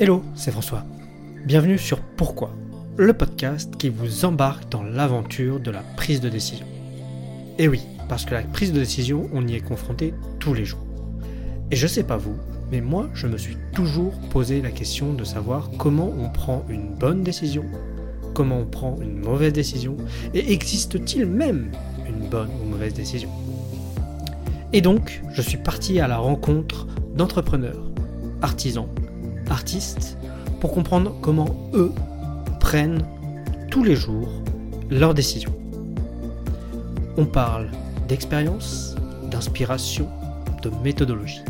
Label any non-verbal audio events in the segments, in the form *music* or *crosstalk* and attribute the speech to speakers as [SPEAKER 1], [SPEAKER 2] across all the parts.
[SPEAKER 1] Hello, c'est François. Bienvenue sur Pourquoi, le podcast qui vous embarque dans l'aventure de la prise de décision. Et oui, parce que la prise de décision, on y est confronté tous les jours. Et je sais pas vous, mais moi, je me suis toujours posé la question de savoir comment on prend une bonne décision, comment on prend une mauvaise décision, et existe-t-il même une bonne ou mauvaise décision? Et donc, je suis parti à la rencontre d'entrepreneurs, artisans, artistes, pour comprendre comment eux prennent tous les jours leurs décisions. On parle d'expérience, d'inspiration, de méthodologie.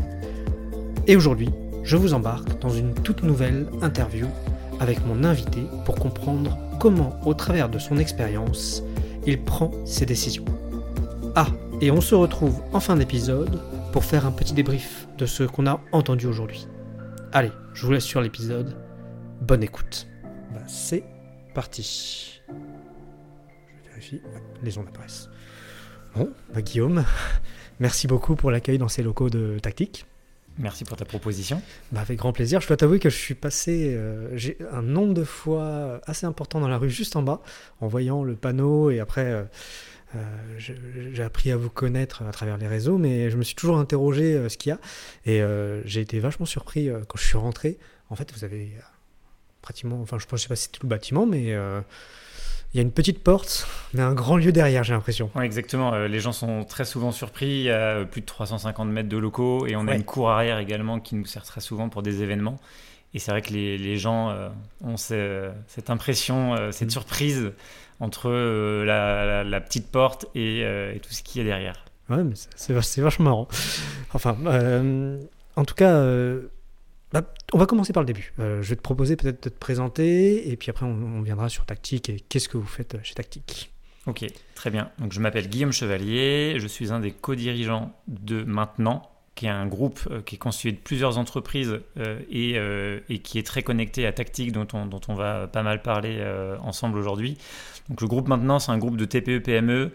[SPEAKER 1] Et aujourd'hui, je vous embarque dans une toute nouvelle interview avec mon invité pour comprendre comment, au travers de son expérience, il prend ses décisions. Ah, et on se retrouve en fin d'épisode pour faire un petit débrief de ce qu'on a entendu aujourd'hui. Allez, je vous laisse sur l'épisode. Bonne écoute. Bah, c'est parti. Je vérifie. Ouais, les ondes apparaissent. Bon, bah, Guillaume, *laughs* merci beaucoup pour l'accueil dans ces locaux de tactique.
[SPEAKER 2] Merci pour ta proposition.
[SPEAKER 1] Bah, avec grand plaisir. Je dois t'avouer que je suis passé euh, j'ai un nombre de fois assez important dans la rue juste en bas, en voyant le panneau et après. euh, euh, j'ai appris à vous connaître à travers les réseaux, mais je me suis toujours interrogé euh, ce qu'il y a. Et euh, j'ai été vachement surpris euh, quand je suis rentré. En fait, vous avez pratiquement, enfin, je je sais pas si c'est tout le bâtiment, mais il y a une petite porte, mais un grand lieu derrière, j'ai l'impression.
[SPEAKER 2] Exactement. Euh, les gens sont très souvent surpris. Il y a plus de 350 mètres de locaux et on a une cour arrière également qui nous sert très souvent pour des événements. Et c'est vrai que les, les gens euh, ont ce- cette impression, euh, cette
[SPEAKER 1] Mm.
[SPEAKER 2] surprise entre euh, la, la- la petite porte et, euh, et tout ce qu'il y a derrière.
[SPEAKER 1] Ouais, mais c'est- c'est vach- c'est vachement marrant. Enfin, euh, en tout cas, bah, on va commencer par le début. Je vais te proposer peut-être de te présenter, et puis après, on, on viendra sur Tactique et qu'est-ce que vous faites chez Tactique.
[SPEAKER 2] Ok, très bien. Donc je m'appelle Guillaume Chevalier, je suis un des co-dirigeants de Maintenant, qui est un groupe euh, qui est constitué de plusieurs entreprises euh, et, euh, et qui est très connecté à Tactique, dont on, va pas mal parler ensemble aujourd'hui. Donc le groupe Maintenant, c'est un groupe de TPE-PME E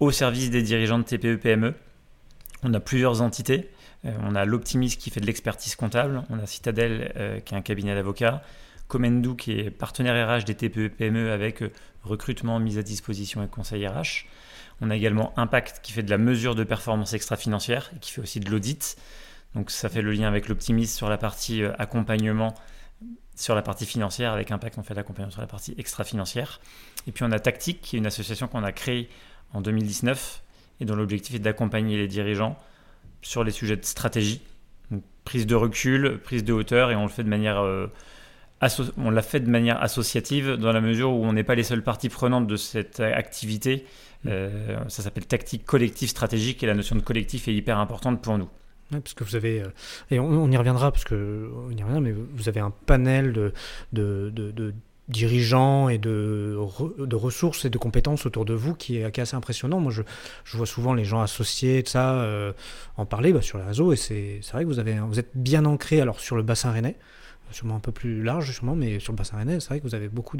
[SPEAKER 2] au service des dirigeants de TPE-PME. On a plusieurs entités. On a l'Optimis qui fait de l'expertise comptable, on a Citadel qui est un cabinet d'avocats, Comendou qui est partenaire RH des TPE-PME E avec recrutement, mise à disposition et conseil RH. On a également Impact qui fait de la mesure de performance extra-financière et qui fait aussi de l'audit. Donc ça fait le lien avec l'optimisme sur la partie euh, accompagnement, sur la partie financière. Avec Impact, on fait l'accompagnement sur la partie extra-financière. Et puis on a Tactique qui est une association qu'on a créée en 2019 et dont l'objectif est d'accompagner les dirigeants sur les sujets de stratégie, Donc, prise de recul, prise de hauteur et on le fait de manière euh, on l'a fait de manière associative dans la mesure où on n'est pas les seules parties prenantes de cette activité. Euh, ça s'appelle tactique collective stratégique et la notion de collectif est hyper importante pour nous.
[SPEAKER 1] Parce que vous avez, euh, et on, y reviendra, parce que on y reviendra, mais vous avez un panel de, dirigeants et de, re- de ressources et de compétences autour de vous qui est, assez impressionnant. Moi, je, vois souvent les gens associés de ça euh, en parler bah, sur les réseaux, et c'est vrai que vous, êtes bien ancré alors sur le bassin rennais, sûrement un peu plus large, sûrement, mais sur le bassin rennais, c'est vrai que vous avez beaucoup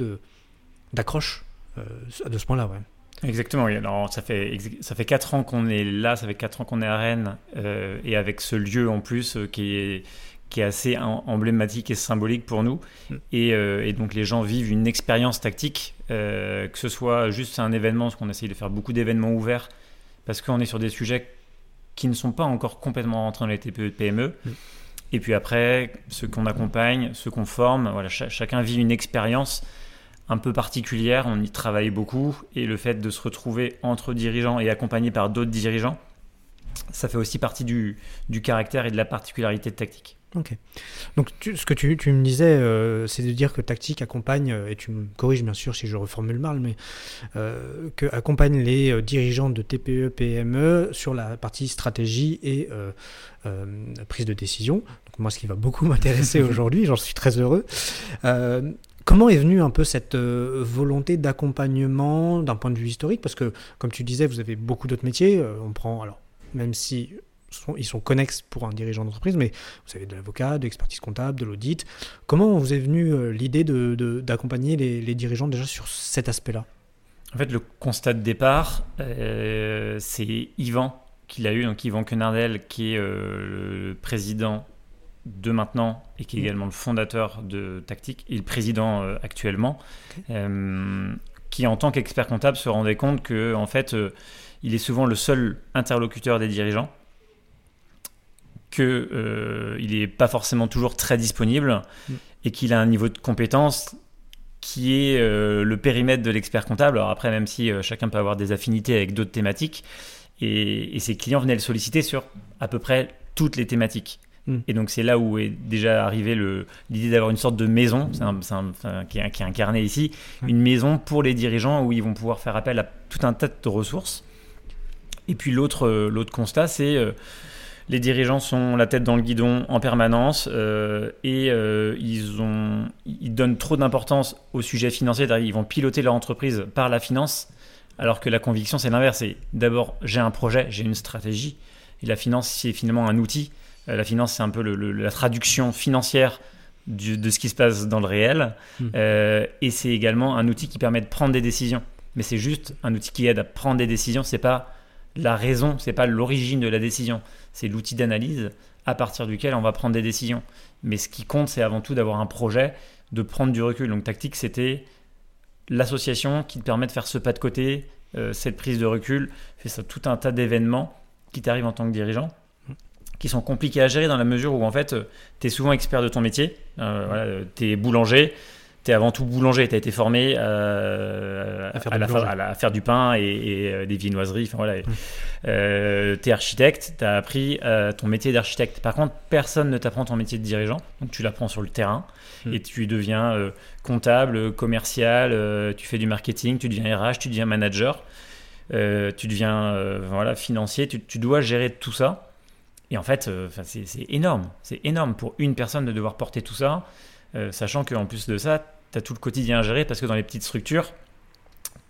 [SPEAKER 1] d'accroches euh, de ce point-là. Ouais.
[SPEAKER 2] Exactement, oui. Alors, ça fait ça fait quatre ans qu'on est là, ça fait quatre ans qu'on est à Rennes euh, et avec ce lieu en plus euh, qui est qui est assez em- emblématique et symbolique pour nous.
[SPEAKER 1] Mm.
[SPEAKER 2] Et, euh, et donc les gens vivent une expérience tactique, que ce soit juste un événement, parce qu'on essaye de faire beaucoup d'événements ouverts, parce qu'on est sur des sujets qui ne sont pas encore complètement rentrés dans les TPE PME.
[SPEAKER 1] Mm.
[SPEAKER 2] Et puis après, ceux qu'on accompagne, ceux qu'on forme, voilà, cha- chacun vit une expérience un peu particulière, on y travaille beaucoup, et le fait de se retrouver entre dirigeants et accompagné par d'autres dirigeants, ça fait aussi partie du, du caractère et de la particularité de tactique.
[SPEAKER 1] Ok. Donc, ce que tu, me disais, euh, c'est de dire que Tactique accompagne, euh, et tu me corriges bien sûr si je reformule mal, mais euh, que les euh, dirigeants de TPE, PME sur la partie stratégie et prise de décision. Donc, moi, ce qui va beaucoup *laughs* m'intéresser aujourd'hui, j'en suis très heureux. Comment est venue un peu cette euh, volonté d'accompagnement d'un point de vue historique? Parce que, comme tu disais, vous avez beaucoup d'autres métiers. euh, on prend, alors, même si sont- ils sont connexes pour un dirigeant d'entreprise, mais vous avez de l'avocat, de l'expertise comptable, de l'audit. Comment vous est venue euh, l'idée de- de- d'accompagner les, dirigeants déjà sur cet aspect-là?
[SPEAKER 2] En fait, le constat de départ, c'est Yvan qui l'a eu, donc Yvan Quenardel, qui est le président de maintenant et qui est également le fondateur de Tactique et le président actuellement, qui en tant qu'expert comptable se rendait compte que en fait il est souvent le seul interlocuteur des dirigeants qu'il euh, n'est pas forcément toujours très disponible mm. et qu'il a un niveau de compétence qui est euh, le périmètre de l'expert comptable. Alors après, même si euh, chacun peut avoir des affinités avec d'autres thématiques, et, ses clients venaient le solliciter sur à peu près toutes les thématiques. Mm. Et donc c'est là où est déjà arrivé l'idée d'avoir une sorte de maison, qui, est, qui, est, incarnée ici, mm. une maison pour les dirigeants où ils vont pouvoir faire appel à tout un tas de ressources. Et puis l'autre constat, c'est les dirigeants sont la tête dans le guidon en permanence euh, et euh, ils, ont, ils donnent trop d'importance au sujet financier. Ils vont piloter leur entreprise par la finance, alors que la conviction, c'est l'inverse. C'est d'abord, j'ai un projet, j'ai une stratégie. Et la finance, c'est finalement un outil. Euh, la finance, c'est un peu la traduction financière de ce qui se passe dans le réel. Hmm. et c'est également un outil qui permet de prendre des décisions. Mais c'est juste un outil qui aide à prendre des décisions. C'est pas la raison, c'est pas l'origine de la décision c'est l'outil d'analyse à partir duquel on va prendre des décisions. Mais ce qui compte, c'est avant tout d'avoir un projet, de prendre du recul. Donc tactique, c'était l'association qui te permet de faire ce pas de côté, euh, cette prise de recul, fait ça tout un tas d'événements qui t'arrivent en tant que dirigeant qui sont compliqués à gérer dans la mesure où en fait tu es souvent expert de ton métier, euh, tu es boulanger, tu es avant tout boulanger, tu as été formé euh, à, faire du pain et, euh, des viennoiseries. Enfin, voilà. Euh, tu es architecte, tu as appris ton métier d'architecte. Par contre, personne ne t'apprend ton métier de dirigeant, donc tu l'apprends sur le terrain hmm. et tu deviens comptable, commercial, tu fais du marketing, tu deviens RH, tu deviens manager, tu deviens voilà, financier, tu, tu, dois gérer tout ça. Et en fait, c'est énorme, c'est énorme pour une personne de devoir porter tout ça. Euh, sachant qu'en plus de ça, tu as tout le quotidien à gérer parce que dans les petites structures,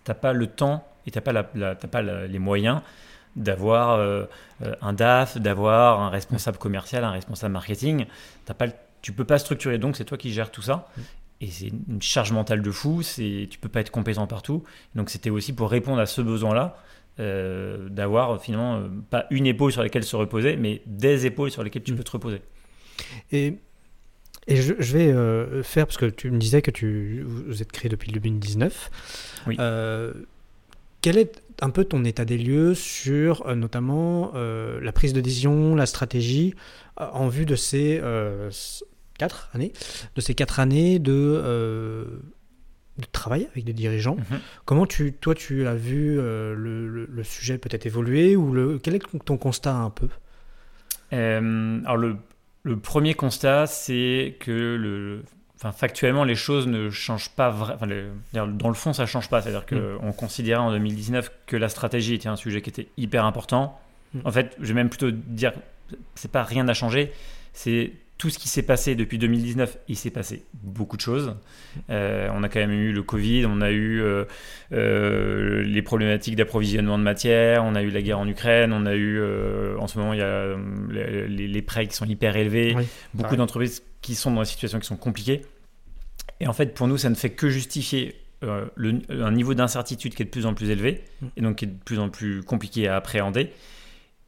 [SPEAKER 2] tu pas le temps et tu n'as pas, la, pas les moyens d'avoir euh, euh, un DAF, d'avoir un responsable commercial, un responsable marketing. As pas tu peux pas structurer, donc c'est toi qui gères tout ça. Et c'est une charge mentale de fou, tu peux pas être compétent partout. Donc c'était aussi pour répondre à ce besoin-là, d'avoir finalement pas une épaule sur laquelle se reposer, mais des épaules sur lesquelles tu mmh. peux te reposer.
[SPEAKER 1] Et et je, vais euh, faire, parce que tu me disais que tu, vous êtes créé depuis 2019. Oui. Euh, quel est un peu ton état des lieux sur euh, notamment la prise de décision, la stratégie, en vue de ces quatre années, de ces quatre années de, de travail avec des dirigeants mhm. Comment tu, toi, tu as vu le, le, sujet peut-être évoluer ou le, quel est ton constat un peu?
[SPEAKER 2] Alors le le premier constat, c'est que le, enfin, factuellement, les choses ne changent pas. Enfin, dans le fond, ça change pas. C'est-à-dire qu'on mm. considérait en 2019 que la stratégie était un sujet qui était hyper important. Mm. En fait, je vais même plutôt dire, c'est pas rien n'a changé. C'est tout ce qui s'est passé depuis 2019, il s'est passé beaucoup de choses. Euh, on a quand même eu le Covid, on a eu euh, euh, les problématiques d'approvisionnement de matière, on a eu la guerre en Ukraine, on a eu en ce moment il y a les, prêts qui sont hyper élevés, beaucoup d'entreprises qui sont dans des situations qui sont compliquées. Et en fait, pour nous, ça ne fait que justifier un niveau d'incertitude qui est de plus en plus élevé mm. et donc qui est de plus en plus compliqué à appréhender.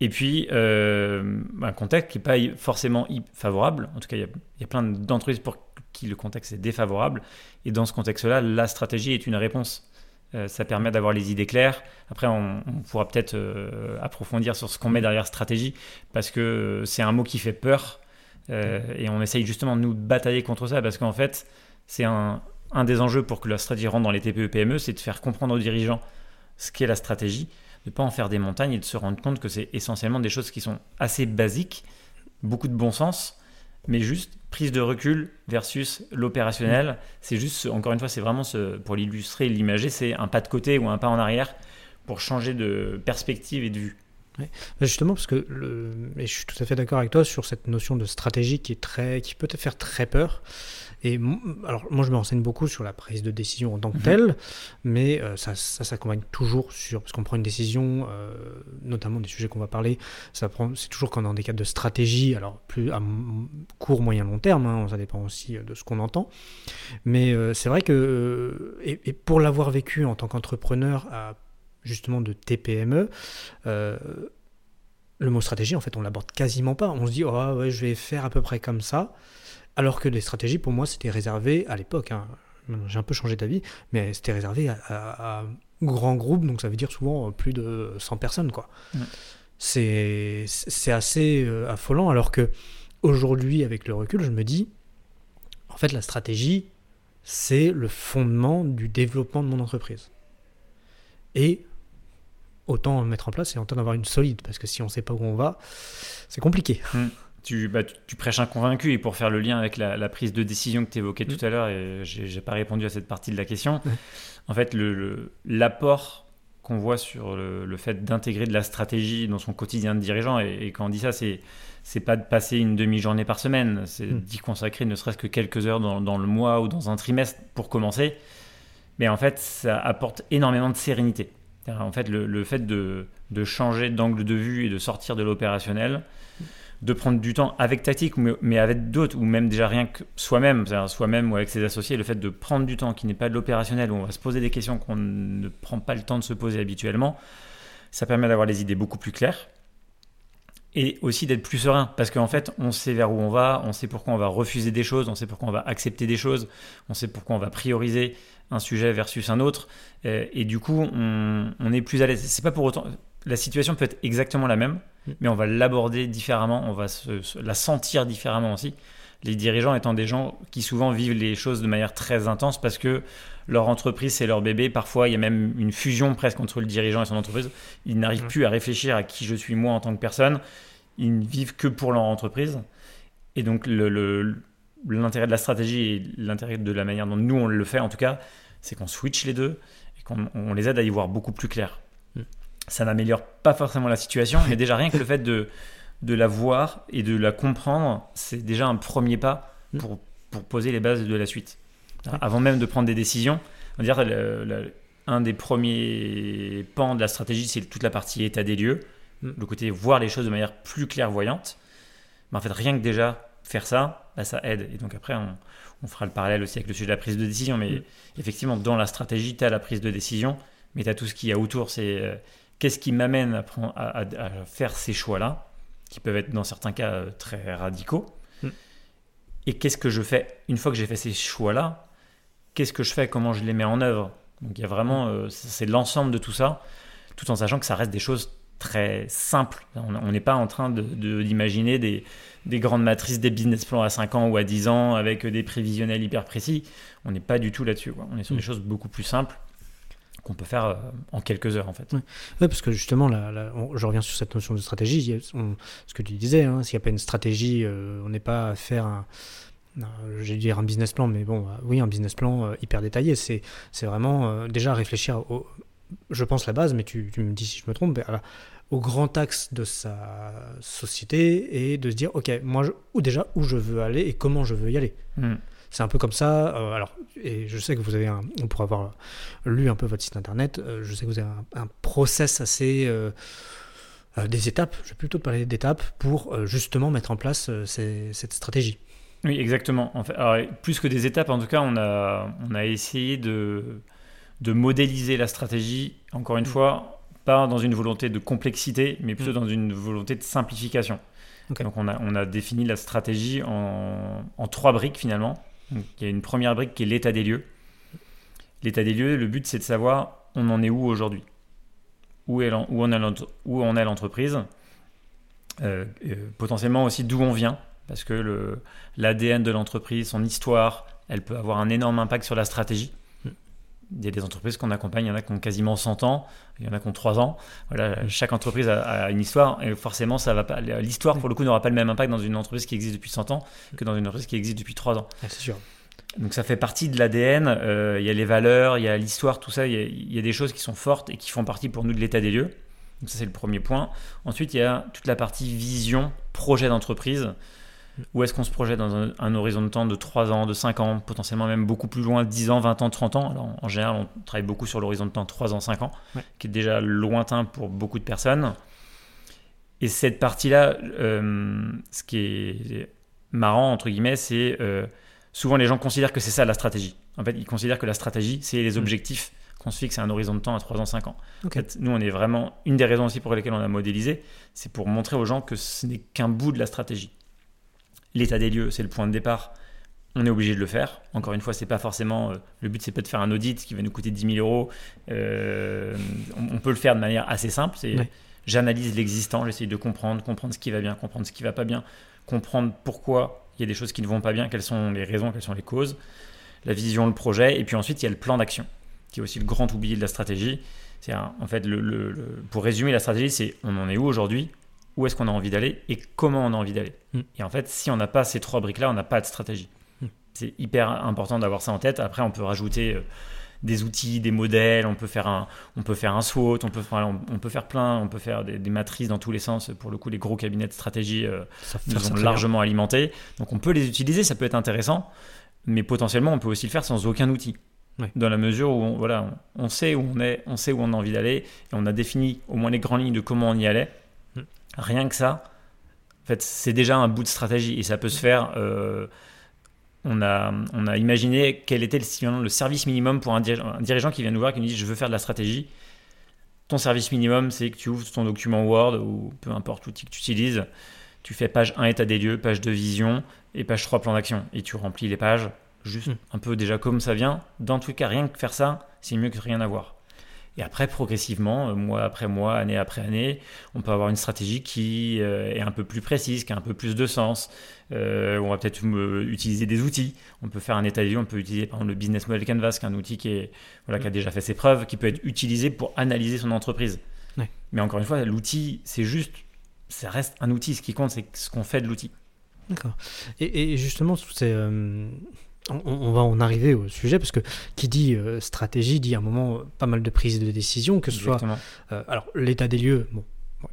[SPEAKER 2] Et puis, euh, un contexte qui n'est pas forcément favorable. En tout cas, il y, a plein d'entreprises pour qui le contexte est défavorable. Et dans ce contexte-là, la stratégie est une réponse. Euh, ça permet d'avoir les idées claires. Après, on, pourra peut-être euh, approfondir sur ce qu'on met derrière stratégie, parce que c'est un mot qui fait peur. et on essaye justement de nous batailler contre ça, parce qu'en fait, c'est un, un des enjeux pour que la stratégie rentre dans les TPE-PME, c'est de faire comprendre aux dirigeants ce qu'est la stratégie de ne pas en faire des montagnes et de se rendre compte que c'est essentiellement des choses qui sont assez basiques, beaucoup de bon sens, mais juste prise de recul versus l'opérationnel. C'est juste, encore une fois, c'est vraiment pour l'illustrer, l'imager, c'est un pas de côté ou un pas en arrière pour changer de perspective et de vue.
[SPEAKER 1] Justement, parce que et je suis tout à fait d'accord avec toi sur cette notion de stratégie qui, est très, qui peut te faire très peur. Et alors, moi, je me renseigne beaucoup sur la prise de décision en tant que mhm. telle, mais euh, ça, ça s'accompagne toujours sur. Parce qu'on prend une décision, euh, notamment des sujets qu'on va parler, ça prend, c'est toujours quand dans des cadres de stratégie, alors plus à court, moyen, long terme, hein, ça dépend aussi euh, de ce qu'on entend. Mais c'est vrai que. Et, et pour l'avoir vécu en tant qu'entrepreneur à justement de TPME, le mot stratégie, en fait, on l'aborde quasiment pas. On se dit, oh ouais, je vais faire à peu près comme ça. Alors que les stratégies, pour moi, c'était réservé à l'époque. hein. J'ai un peu changé d'avis, mais c'était réservé à, à, à grands groupes, donc ça veut dire souvent euh, plus de 100 personnes, quoi.
[SPEAKER 2] Ouais.
[SPEAKER 1] C'est c'est assez euh, affolant, alors que aujourd'hui, avec le recul, je me dis, en fait, la stratégie, c'est le fondement du développement de mon entreprise. Et autant le mettre en place et autant d'avoir une solide, parce que si on ne sait pas où on va, c'est compliqué.
[SPEAKER 2] Tu, bah, tu, tu prêches un convaincu et pour faire le lien avec la, la prise de décision que tu évoquais
[SPEAKER 1] Mm.
[SPEAKER 2] tout à l'heure, et j'ai pas répondu à cette partie de la question, en fait, l'apport le, qu'on voit sur le, le fait d'intégrer de la stratégie dans son quotidien de dirigeant, et, et quand on dit ça, c'est c'est pas de passer une demi-journée par semaine, c'est
[SPEAKER 1] Mm.
[SPEAKER 2] d'y consacrer ne serait-ce que quelques heures dans, dans le mois ou dans un trimestre pour commencer. Mais en fait, ça apporte énormément de sérénité. En fait, le, le fait de, de changer d'angle de vue et de sortir de l'opérationnel, de prendre du temps avec tactique, mais, avec d'autres, ou même déjà rien que soi-même, soi-même ou avec ses associés, le fait de prendre du temps qui n'est pas de l'opérationnel, où on va se poser des questions qu'on ne prend pas le temps de se poser habituellement, ça permet d'avoir les idées beaucoup plus claires et aussi d'être plus serein parce qu'en fait on sait vers où on va, on sait pourquoi on va refuser des choses, on sait pourquoi on va accepter des choses, on sait pourquoi on va prioriser un sujet versus un autre euh, et du coup on, on est plus à l'aise. C'est pas pour autant la situation peut être exactement la même,
[SPEAKER 1] Mm.
[SPEAKER 2] mais on va l'aborder différemment, on va se- se- la sentir différemment aussi. Les dirigeants étant des gens qui souvent vivent les choses de manière très intense parce que leur entreprise c'est leur bébé. Parfois il y a même une fusion presque entre le dirigeant et son entreprise. Ils n'arrivent
[SPEAKER 1] Ouais.
[SPEAKER 2] plus à réfléchir à qui je suis moi en tant que personne. Ils ne vivent que pour leur entreprise. Et donc le- le- l'intérêt de la stratégie et l'intérêt de la manière dont nous on le fait en tout cas, c'est qu'on switch les deux et qu'on on les aide à y voir beaucoup plus clair. Ça n'améliore pas forcément la situation, mais déjà rien que le fait de, de la voir et de la comprendre, c'est déjà un premier pas
[SPEAKER 1] Mm.
[SPEAKER 2] pour, pour poser les bases de la suite. Avant même de prendre des décisions, on va dire le- le- un des premiers pans de la stratégie, c'est toute la partie état des lieux,
[SPEAKER 1] Mm.
[SPEAKER 2] le côté voir les choses de manière plus clairvoyante. Mais en fait, rien que déjà faire ça, bah, ça aide. Et donc après, on, on fera le parallèle aussi avec le sujet de la prise de décision. Mais
[SPEAKER 1] Mm.
[SPEAKER 2] effectivement, dans la stratégie, tu as la prise de décision, mais tu as tout ce qu'il y a autour. C'est euh, qu'est-ce qui m'amène à, faire ces choix-là, qui peuvent être dans certains cas euh, très radicaux.
[SPEAKER 1] Mm.
[SPEAKER 2] Et qu'est-ce que je fais une fois que j'ai fait ces choix-là Qu'est-ce que je fais Comment je les mets en œuvre? Donc il y a vraiment, euh, c'est l'ensemble de tout ça, tout en sachant que ça reste des choses très simples. On n'est pas en train de- de- d'imaginer des, des grandes matrices, des business plans à 5 ans ou à 10 ans avec des prévisionnels hyper précis. On n'est pas du tout là-dessus. On est sur
[SPEAKER 1] Mm.
[SPEAKER 2] des choses beaucoup plus simples qu'on peut faire euh, en quelques heures en fait.
[SPEAKER 1] Ouais, parce que justement, là, là, on- je reviens sur cette notion de stratégie. On- ce que tu disais, hein, s'il n'y a pas une stratégie, euh, on n'est pas à faire un, un- j'ai dire un business plan, mais bon, euh, oui, un business plan hyper détaillé. C'est, c'est vraiment euh, déjà réfléchir au, je pense la base, mais tu, tu me dis si je me trompe, la- au grand axe de sa société et de se dire, ok, moi, je- ou déjà où je veux aller et comment je veux y aller.
[SPEAKER 2] Mm.
[SPEAKER 1] C'est un peu comme ça. euh, alors, et je sais que vous avez un, on pourrait avoir lu un peu votre site internet. euh, je sais que vous avez un, un process assez euh, des étapes. Je vais plutôt parler d'étapes pour justement mettre en place ces- cette stratégie.
[SPEAKER 2] Oui, exactement. En fait, alors, plus que des étapes, en tout cas, on a, on a essayé de, de modéliser la stratégie, encore une
[SPEAKER 1] Mm.
[SPEAKER 2] fois, pas dans une volonté de complexité, mais plutôt
[SPEAKER 1] Mm.
[SPEAKER 2] dans une volonté de simplification. Donc on a, on a défini la stratégie en, en trois briques finalement. Il y a une première brique qui est l'état des lieux. L'état des lieux, le but c'est de savoir on en est où aujourd'hui. Où, en est l'entreprise. Euh, euh, potentiellement aussi d'où on vient. Parce que l'ADN de l'entreprise, son histoire, elle peut avoir un énorme impact sur la stratégie. Il y a des entreprises qu'on accompagne, il y en a qui ont quasiment 100 ans, il y en a qui ont 3 ans. Voilà, chaque entreprise a, a une histoire et forcément, ça va pas. L'histoire, pour le coup, n'aura pas le même impact dans une entreprise qui existe depuis 100 ans que dans une entreprise qui existe depuis 3 ans.
[SPEAKER 1] Ah, c'est sûr.
[SPEAKER 2] Donc ça fait partie de l'ADN, euh, il y a les valeurs, il y a l'histoire, tout ça, il y, a, il y a des choses qui sont fortes et qui font partie pour nous de l'état des lieux. Donc ça c'est le premier point. Ensuite il y a toute la partie vision, projet d'entreprise. Où est-ce qu'on se projette dans un, un horizon de temps de 3 ans, de 5 ans, potentiellement même beaucoup plus loin, 10 ans, 20 ans, 30 ans? Alors en général on travaille beaucoup sur l'horizon de temps 3 ans, 5 ans,
[SPEAKER 1] Ouais.
[SPEAKER 2] qui est déjà lointain pour beaucoup de personnes. Et cette partie-là, euh, ce qui est marrant, entre guillemets, c'est... euh, souvent les gens considèrent que c'est ça la stratégie. En fait, ils considèrent que la stratégie, c'est les
[SPEAKER 1] Mm.
[SPEAKER 2] objectifs qu'on se fixe un horizon de temps à 3 ans, 5 ans.
[SPEAKER 1] Ok.
[SPEAKER 2] En fait, nous, on est vraiment. Une des raisons aussi pour lesquelles on a modélisé, c'est pour montrer aux gens que ce n'est qu'un bout de la stratégie. L'état des lieux, c'est le point de départ. On est obligé de le faire. Encore une fois, c'est pas forcément. euh, le but, c'est pas de faire un audit qui va nous coûter 10 000 euros. Euh, on, on peut le faire de manière assez simple. C'est j'analyse l'existant, j'essaye de comprendre, comprendre ce qui va bien, comprendre ce qui va pas bien, comprendre pourquoi il y a des choses qui ne vont pas bien, quelles sont les raisons, quelles sont les causes, la vision, le projet, et puis ensuite il y a le plan d'action, qui est aussi le grand oublié de la stratégie. C'est en fait le, le- le- pour résumer la stratégie, c'est on en est où aujourd'hui, où est-ce qu'on a envie d'aller et comment on a envie d'aller.
[SPEAKER 1] Mm.
[SPEAKER 2] Et en fait, si on n'a pas ces trois briques-là, on n'a pas de stratégie.
[SPEAKER 1] Mm.
[SPEAKER 2] C'est hyper important d'avoir ça en tête. Après, on peut rajouter euh, des outils, des modèles, on peut faire un, on peut faire un SWOT, on peut, on, on peut faire plein, on peut faire des, des matrices dans tous les sens. Pour le coup, les gros cabinets de stratégie euh, nous ont largement alimentés. Donc on peut les utiliser, ça peut être intéressant, mais potentiellement on peut aussi le faire sans aucun outil. Dans la mesure où on, voilà, on, on sait où on est, on sait où on a envie d'aller, et on a défini au moins les grandes lignes de comment on y allait. Rien que ça, en fait, c'est déjà un bout de stratégie et ça peut se faire. euh, on a, on a imaginé quel était le, le service minimum pour un dirigeant, un dirigeant qui vient nous voir et qui nous dit je veux faire de la stratégie. Ton service minimum, c'est que tu ouvres ton document Word ou peu importe l'outil que tu utilises, tu fais page 1 état des lieux, page 2 vision et page 3 plan d'action. Et tu remplis les pages juste
[SPEAKER 1] Mm.
[SPEAKER 2] un peu déjà comme ça vient. Dans tous les cas, rien que faire ça, c'est mieux que rien avoir. Et après, progressivement, euh, mois après mois, année après année, on peut avoir une stratégie qui euh, est un peu plus précise, qui a un peu plus de sens. Euh, on va peut-être utiliser des outils. On peut faire un état des lieux, on peut utiliser par exemple le Business Model Canvas, qui est un outil qui, est, voilà, qui a déjà fait ses preuves, qui peut être utilisé pour analyser son entreprise.
[SPEAKER 1] Ouais.
[SPEAKER 2] Mais encore une fois, l'outil, c'est juste, ça reste un outil. Ce qui compte, c'est ce qu'on fait de l'outil.
[SPEAKER 1] D'accord. Et, et justement, c'est, euh, on, on va en arriver au sujet parce que qui dit euh, stratégie dit à un moment euh, pas mal de prises de décision, que ce soit euh, alors l'état des lieux. Bon,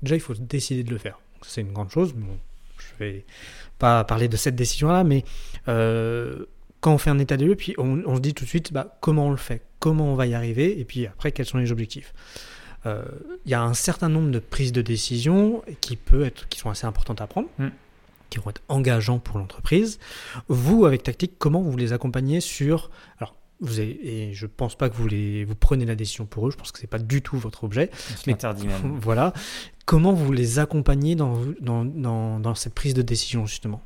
[SPEAKER 1] déjà il faut décider de le faire. C'est une grande chose. mais Bon, je vais pas parler de cette décision-là, mais euh, quand on fait un état des lieux, puis on, on se dit tout de suite bah, comment on le fait, comment on va y arriver, et puis après quels sont les objectifs. Il y a un certain nombre de prises de décision qui peut être, qui sont assez importantes à prendre,
[SPEAKER 2] Mm.
[SPEAKER 1] Qui vont être engageants pour l'entreprise. Vous, avec Tactique, comment vous les accompagnez sur alors vous avez, et je pense pas que vous les vous prenez la décision pour eux. Je pense que c'est pas du tout votre objet. Mais-
[SPEAKER 2] même. *laughs*
[SPEAKER 1] Voilà. Comment vous les accompagnez dans, dans, dans, dans cette prise de décision, justement?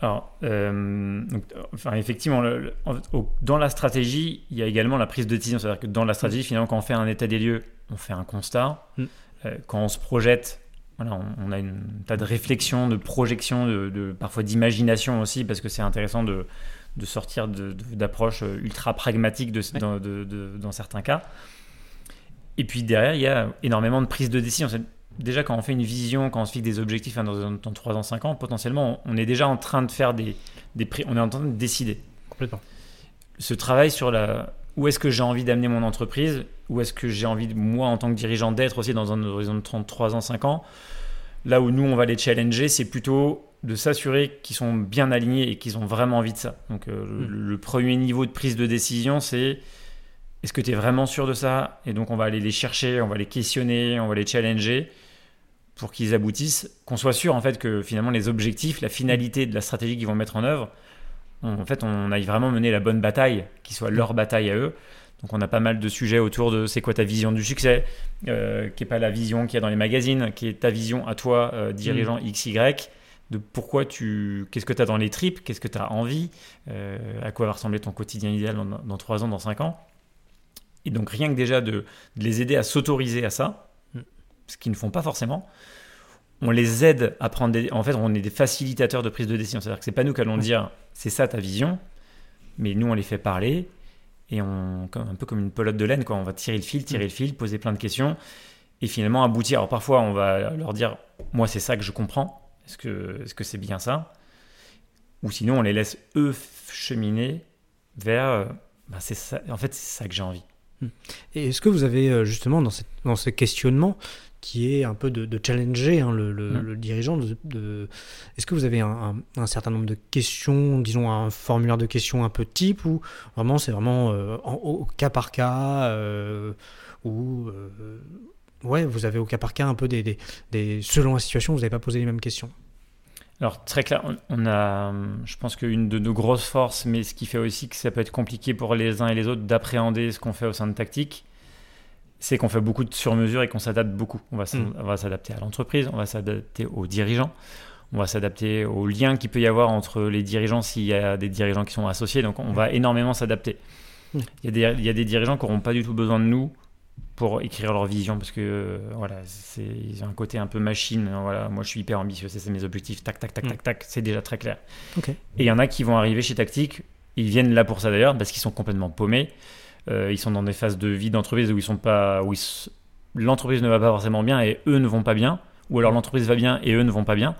[SPEAKER 2] Alors, euh, donc, enfin, effectivement, le- le- en- au- dans la stratégie, il y a également la prise de décision. C'est-à-dire que dans la stratégie, finalement, quand on fait un état des lieux, on fait un constat.
[SPEAKER 1] Mm.
[SPEAKER 2] Euh, quand on se projette, voilà, on, on a une tas de réflexions, de projections, de, de- parfois d'imagination aussi, parce que c'est intéressant de, de sortir d'approches euh, ultra pragmatiques
[SPEAKER 1] Ouais.
[SPEAKER 2] dans, certains cas. Et puis derrière, il y a énormément de prise de décision. Déjà, quand on fait une vision, quand on se fixe des objectifs hein, dans, dans 3 ans, 5 ans, potentiellement, on est déjà en train de faire des, des prix, on est en train de décider.
[SPEAKER 1] Complètement.
[SPEAKER 2] Ce travail sur la, où est-ce que j'ai envie d'amener mon entreprise, où est-ce que j'ai envie, de- moi, en tant que dirigeant, d'être aussi dans un horizon de 33 ans, 5 ans, là où nous, on va les challenger, c'est plutôt de s'assurer qu'ils sont bien alignés et qu'ils ont vraiment envie de ça. Donc, euh, le,
[SPEAKER 1] Mm.
[SPEAKER 2] le premier niveau de prise de décision, c'est est-ce que tu es vraiment sûr de ça? Et donc, on va aller les chercher, on va les questionner, on va les challenger pour qu'ils aboutissent, qu'on soit sûr en fait que finalement les objectifs, la finalité de la stratégie qu'ils vont mettre en œuvre, on- en fait on aille vraiment mener la bonne bataille, qui soit leur bataille à eux. Donc on a pas mal de sujets autour de c'est quoi ta vision du succès, euh, qui est pas la vision qu'il y a dans les magazines, qui est ta vision à toi, euh, dirigeant XY, de pourquoi tu, qu'est-ce que tu as dans les tripes, qu'est-ce que tu as envie, euh, à quoi va ressembler ton quotidien idéal dans, dans 3 ans, dans 5 ans. Et donc rien que déjà de, de les aider à s'autoriser à ça,
[SPEAKER 1] Mm.
[SPEAKER 2] ce qu'ils ne font pas forcément, on les aide à prendre des... En fait, on est des facilitateurs de prise de décision. C'est-à-dire que c'est pas nous qui allons dire c'est ça ta vision, mais nous on les fait parler et on, un peu comme une pelote de laine, quoi. on va tirer le fil, tirer le fil, poser plein de questions et finalement aboutir. Alors parfois on va leur dire moi c'est ça que je comprends, est-ce que est-ce que c'est bien ça? Ou sinon on les laisse eux cheminer vers euh, bah, c'est ça, en fait c'est ça que j'ai envie.
[SPEAKER 1] Et est-ce que vous avez euh, justement dans, cette, dans ce questionnement qui est un peu de, de challenger hein, le, le-
[SPEAKER 2] Mm.
[SPEAKER 1] le dirigeant, de, de- est-ce que vous avez un, un- un certain nombre de questions, disons un formulaire de questions un peu type, ou vraiment c'est vraiment euh, en- au, au cas par cas, euh, ou euh, ouais, vous avez au cas par cas un peu des, des, des- selon la situation, vous n'avez pas posé les mêmes questions?
[SPEAKER 2] Alors très clair, on a, je pense qu'une de nos grosses forces, mais ce qui fait aussi que ça peut être compliqué pour les uns et les autres d'appréhender ce qu'on fait au sein de tactique, c'est qu'on fait beaucoup de sur-mesure et qu'on s'adapte beaucoup. On va mm. s'adapter à l'entreprise, on va s'adapter aux dirigeants, on va s'adapter aux liens qu'il peut y avoir entre les dirigeants s'il y a des dirigeants qui sont associés. Donc on va énormément s'adapter. Mm. Il, y a des dirigeants qui n'auront pas du tout besoin de nous pour écrire leur vision parce que euh, voilà c'est ils ont un côté un peu machine voilà moi je suis hyper ambitieux c'est mes objectifs tac tac tac tac mm. tac c'est déjà très clair et il y en a qui vont arriver chez Tactique ils viennent là pour ça d'ailleurs parce qu'ils sont complètement paumés ils sont dans des phases de vie d'entreprise où ils sont pas où l'entreprise ne va pas forcément bien et eux ne vont pas bien ou alors l'entreprise va bien et eux ne vont pas bien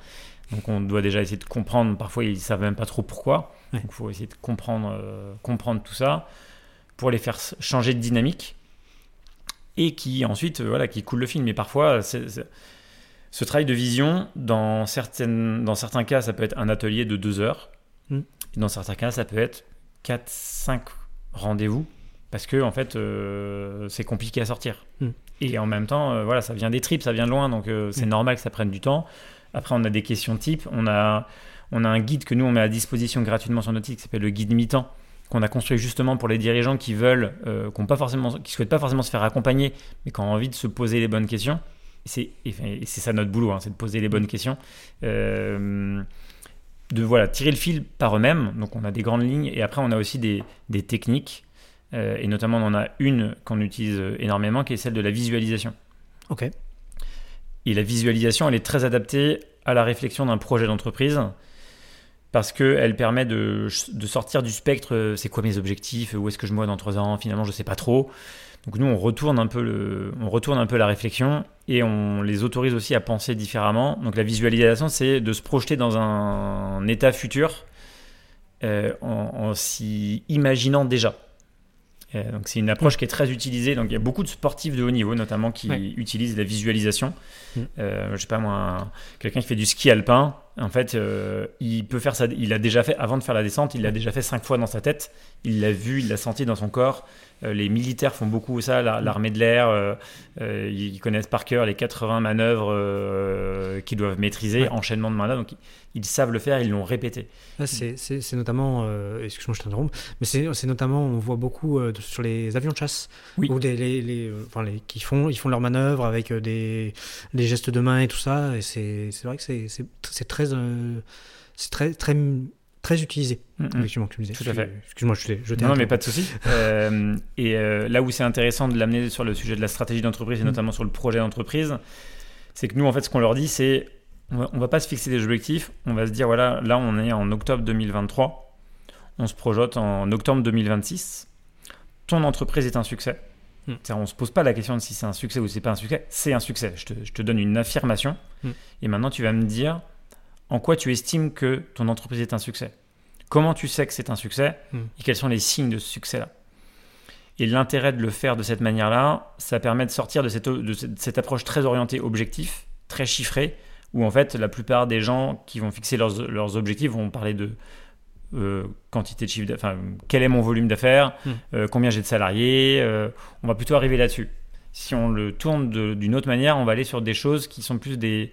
[SPEAKER 2] donc on doit déjà essayer de comprendre parfois ils savent même pas trop pourquoi donc il faut essayer de comprendre euh, comprendre tout ça pour les faire changer de dynamique et qui ensuite euh, voilà qui coule le film. Mais parfois, ce travail de vision, dans, certaines, dans certains cas, ça peut être un atelier de deux heures. Mm. Et dans certains cas, ça peut être 4-5 rendez-vous parce que en fait, euh, c'est compliqué à sortir. Mm. Et en même temps, euh, voilà, ça vient des tripes, ça vient de loin, donc c'est mm. normal que ça prenne du temps. Après, on a des questions type. On a, on a un guide que nous, on met à disposition gratuitement sur notre site qui s'appelle le guide mi-temps qu'on a construit justement pour les dirigeants qui veulent, euh, qui pas forcément, qui souhaitent pas forcément se faire accompagner, mais qui ont envie de se poser les bonnes questions. C'est c'est ça notre boulot, hein, c'est de poser les bonnes questions. Euh, de voilà tirer le fil par eux-mêmes. Donc on a des grandes lignes et après on a aussi des, des techniques euh, et notamment on en a une qu'on utilise énormément qui est celle de la visualisation.
[SPEAKER 1] Ok.
[SPEAKER 2] Et la visualisation, elle est très adaptée à la réflexion d'un projet d'entreprise parce qu'elle permet de, sortir du spectre, euh, c'est quoi mes objectifs, où est-ce que je me vois dans trois ans, finalement je ne sais pas trop. Donc nous on retourne un peu le, on retourne un peu la réflexion et on les autorise aussi à penser différemment. Donc la visualisation c'est de se projeter dans un, état futur euh, en s'y imaginant déjà. Euh, donc c'est une approche qui est très utilisée. Donc il y a beaucoup de sportifs de haut niveau notamment qui utilisent la visualisation. Mm. Euh, je sais pas moi, quelqu'un qui fait du ski alpin, en fait, euh, il peut faire ça. Il a déjà fait avant de faire la descente, il l'a déjà fait cinq fois dans sa tête. Il l'a vu, il l'a senti dans son corps. Euh, les militaires font beaucoup ça, l'armée de l'air, euh, ils connaissent par cœur les 80 manœuvres qu'ils doivent maîtriser, enchaînement de manœuvres, donc ils, savent le faire, ils l'ont répété.
[SPEAKER 1] C'est notamment, excuse-moi je t'interromps, mais c'est notamment, on voit beaucoup sur les avions de chasse,
[SPEAKER 2] oui.
[SPEAKER 1] ou des, les, les, enfin, les, qui font, ils font leurs manœuvres avec des, des gestes de main et tout ça, et c'est vrai que c'est très, c'est très, très très utilisé.
[SPEAKER 2] Mm, mm. Effectivement, tu me disais. Tout à fait.
[SPEAKER 1] Excuse-moi, je t'ai
[SPEAKER 2] Non, mais pas de souci. Euh, et euh, là où c'est intéressant de l'amener sur le sujet de la stratégie d'entreprise et mm. notamment sur le projet d'entreprise, c'est que nous, en fait, ce qu'on leur dit, c'est on va, va pas se fixer des objectifs. On va se dire voilà, là, on est en octobre 2023. On se projette en octobre 2026. Ton entreprise est un succès. On ne se pose pas la question de si c'est un succès ou si c'est pas un succès. C'est un succès. Je te, je te, donne une affirmation. Et maintenant, tu vas me dire en quoi tu estimes que ton entreprise est un succès? Comment tu sais que c'est un succès? Hmm. et quels sont les signes de ce succès-là? Et l'intérêt de le faire de cette manière-là, ça permet de sortir de cette, approche très orientée objectif, très chiffrée, où en fait la plupart des gens qui vont fixer leurs, objectifs vont parler de euh, quantité de chiffre d'affaires, quel est mon volume d'affaires, hmm. euh, combien j'ai de salariés, euh, on va plutôt arriver là-dessus. Si on le tourne d'une autre manière, on va aller sur des choses qui sont plus des,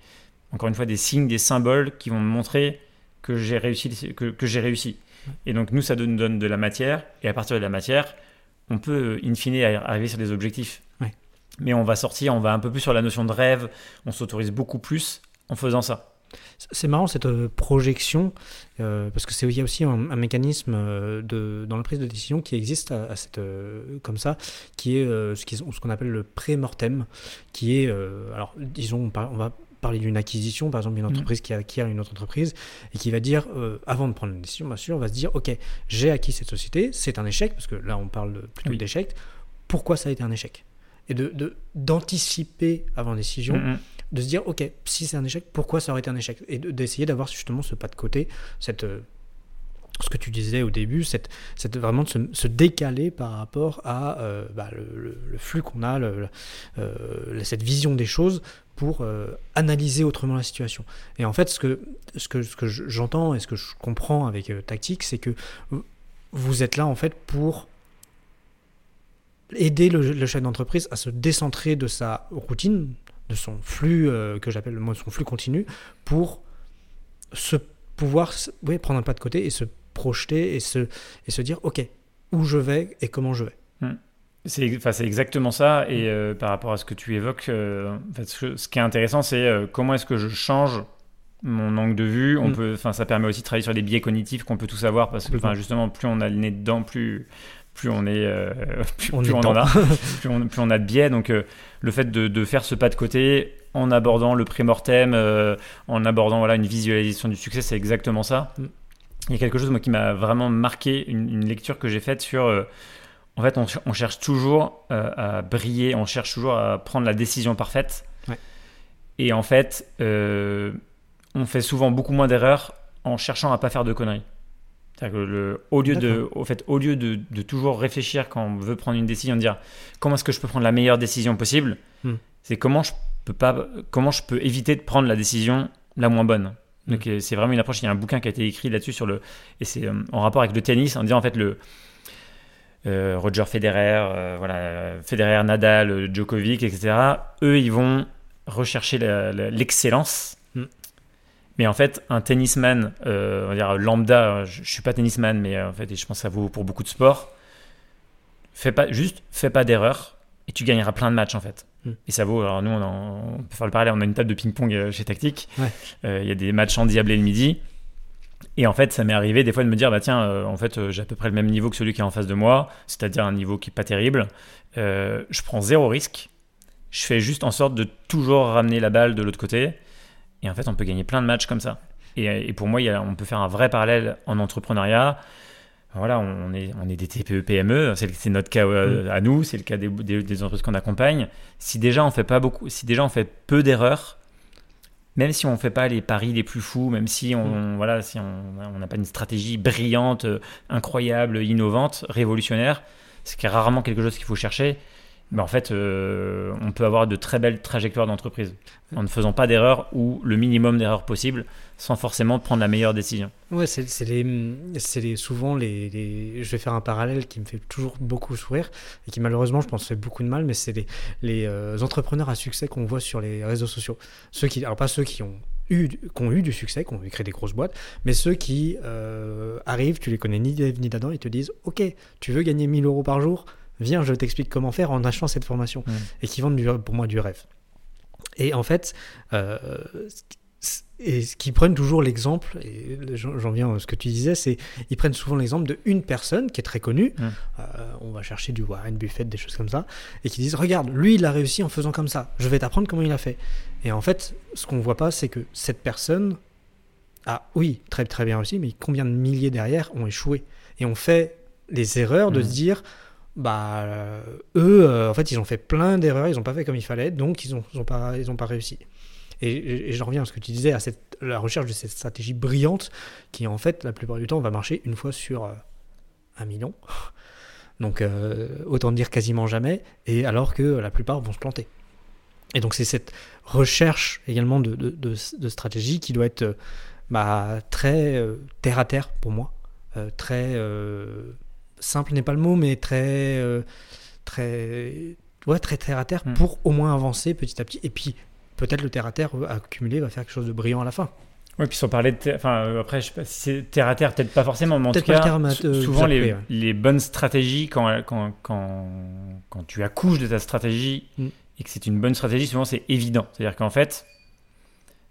[SPEAKER 2] encore une fois, des signes, des symboles qui vont me montrer que j'ai réussi. Que, que j'ai réussi. Et donc, nous, ça nous donne de la matière. Et à partir de la matière, on peut, in fine, arriver sur des objectifs. Mais on va sortir, on va un peu plus sur la notion de rêve. On s'autorise beaucoup plus en faisant ça.
[SPEAKER 1] C'est marrant cette euh, projection, euh, parce que c'est il y a aussi un, mécanisme euh, de, dans la prise de décision qui existe à, cette, comme ça, qui est ce qu'on appelle le pré-mortem, qui est, alors disons, on va parler d'une acquisition, par exemple une mm. entreprise qui acquiert une autre entreprise et qui va dire, euh, avant de prendre une décision, bien sûr, on va se dire, ok, j'ai acquis cette société, c'est un échec, parce que là on parle plutôt d'échec, pourquoi ça a été un échec? Et de d'anticiper avant décision, mm, mm. de se dire, ok, si c'est un échec, pourquoi ça aurait été un échec? Et d'essayer d'avoir justement ce pas de côté, cette euh, ce que tu disais au début, c'est vraiment de se, décaler par rapport à euh, bah, le, flux qu'on a, cette vision des choses pour euh, analyser autrement la situation. Et en fait, ce que, ce que, j'entends et ce que je comprends avec euh, Tactique, c'est que vous êtes là en fait pour aider le, chef d'entreprise à se décentrer de sa routine, de son flux, euh, que j'appelle son flux continu, pour se pouvoir oui, prendre un pas de côté et se projeter et se, et se dire, OK, où je vais et comment je vais.
[SPEAKER 2] Hmm. C'est enfin, exactement ça. Et euh, par rapport à ce que tu évoques, euh, en fait, ce, qui est intéressant, c'est euh, comment est-ce que je change mon angle de vue. On hmm. peut, enfin, ça permet aussi de travailler sur les biais cognitifs qu'on peut tout savoir parce que, enfin, justement, plus on a le nez dedans, plus plus on est, *laughs* plus, on, en a, *laughs* plus, on, plus on a de biais. Donc, le fait de, de, faire ce pas de côté en abordant le pré-mortem, en abordant voilà une visualisation du succès, c'est exactement ça. Hmm il y a quelque chose moi, qui m'a vraiment marqué, une, lecture que j'ai faite sur... En fait, on, cherche toujours euh, à briller, on cherche toujours à prendre la décision parfaite. Et en fait, euh, on fait souvent beaucoup moins d'erreurs en cherchant à pas faire de conneries. Que le, au lieu, de, au fait, au lieu de, de, toujours réfléchir quand on veut prendre une décision, de dire comment est-ce que je peux prendre la meilleure décision possible, hmm. c'est comment je peux pas, comment je peux éviter de prendre la décision la moins bonne. Donc mm. euh, c'est vraiment une approche. Il y a un bouquin qui a été écrit là-dessus sur le et c'est euh, en rapport avec le tennis en disant en fait le Roger Federer, voilà Federer, Nadal, Djokovic, etc. Eux ils vont rechercher l'excellence. Mm. Mais en fait, un tennisman, on va dire lambda, je, ne suis pas tennisman, mais en fait, je pense que ça vaut pour beaucoup de sports. Fais pas, juste, fais pas d'erreur et tu gagneras plein de matchs en fait. Hmm. Et ça vaut, alors nous on, peut faire le parallèle, on a une table de ping-pong euh, chez Tactique, euh, il y a des matchs en diablé le midi. Et en fait, ça m'est arrivé des fois de me dire, bah tiens, euh, en fait, j'ai à peu près le même niveau que celui qui est en face de moi, c'est-à-dire un niveau qui est pas terrible. je prends zéro risque. Je fais juste en sorte de toujours ramener la balle de l'autre côté. Et en fait, on peut gagner plein de matchs comme ça. Et, pour moi, on peut faire un vrai parallèle en entrepreneuriat voilà, on est, on est des TPE, PME, c'est notre cas euh, mm. à nous, c'est le cas des, des, entreprises qu'on accompagne. Si déjà on fait pas beaucoup, si déjà on fait peu d'erreurs, même si on ne fait pas les paris les plus fous, même si on mm. voilà, si on n'a pas une stratégie brillante, euh, incroyable, innovante, révolutionnaire, ce qui est rarement quelque chose qu'il faut chercher. Mais en fait, euh, on peut avoir de très belles trajectoires d'entreprise en ne faisant pas d'erreurs ou le minimum d'erreurs possible sans forcément prendre la meilleure décision.
[SPEAKER 1] Ouais, c'est les, souvent les, Je vais faire un parallèle qui me fait toujours beaucoup sourire et qui malheureusement, je pense, fait beaucoup de mal, mais c'est les, les euh, entrepreneurs à succès qu'on voit sur les réseaux sociaux. Ceux qui, alors pas ceux qui ont eu, qui eu du succès, qui ont créé des grosses boîtes, mais ceux qui euh, arrivent, tu les connais ni d'Eve ni d'Adam, ils te disent Ok, tu veux gagner 1000 euros par jour? Viens, je t'explique comment faire en achetant cette formation. Et qui vendent pour moi du rêve. Et en fait, euh, et qui prennent toujours l'exemple, et j'en viens à ce que tu disais, c'est ils prennent souvent l'exemple de une personne qui est très connue, euh, on va chercher du Warren Buffett, des choses comme ça, et qui disent regarde, lui il a réussi en faisant comme ça, je vais t'apprendre comment il a fait. Et en fait, ce qu'on voit pas, c'est que cette personne a, oui, très très bien réussi, mais combien de milliers derrière ont échoué. Et ont fait les erreurs de se dire bah euh, eux, euh, en fait, ils ont fait plein d'erreurs, ils n'ont pas fait comme il fallait, donc ils n'ont ont pas, réussi. Et, je reviens à ce que tu disais, à la recherche de cette stratégie brillante qui, en fait, la plupart du temps, va marcher une fois sur euh, un million. *laughs* Donc, autant dire quasiment jamais, et alors que la plupart vont se planter. Et donc, c'est cette recherche également de, stratégie qui doit être bah, très terre à terre pour moi, très simple n'est pas le mot, mais très, euh, très, ouais, très terre à terre hmm. pour au moins avancer petit à petit. Et puis peut-être le terre à terre accumulé va faire quelque chose de brillant à la fin.
[SPEAKER 2] Oui, puis sans parler de. Enfin, euh, après, je sais pas si c'est terre à terre, peut-être pas forcément, mais en tout cas, euh, souvent les, les, bonnes stratégies, quand, quand, quand, quand, tu accouches de ta stratégie hmm. et que c'est une bonne stratégie, souvent c'est évident. C'est-à-dire qu'en fait,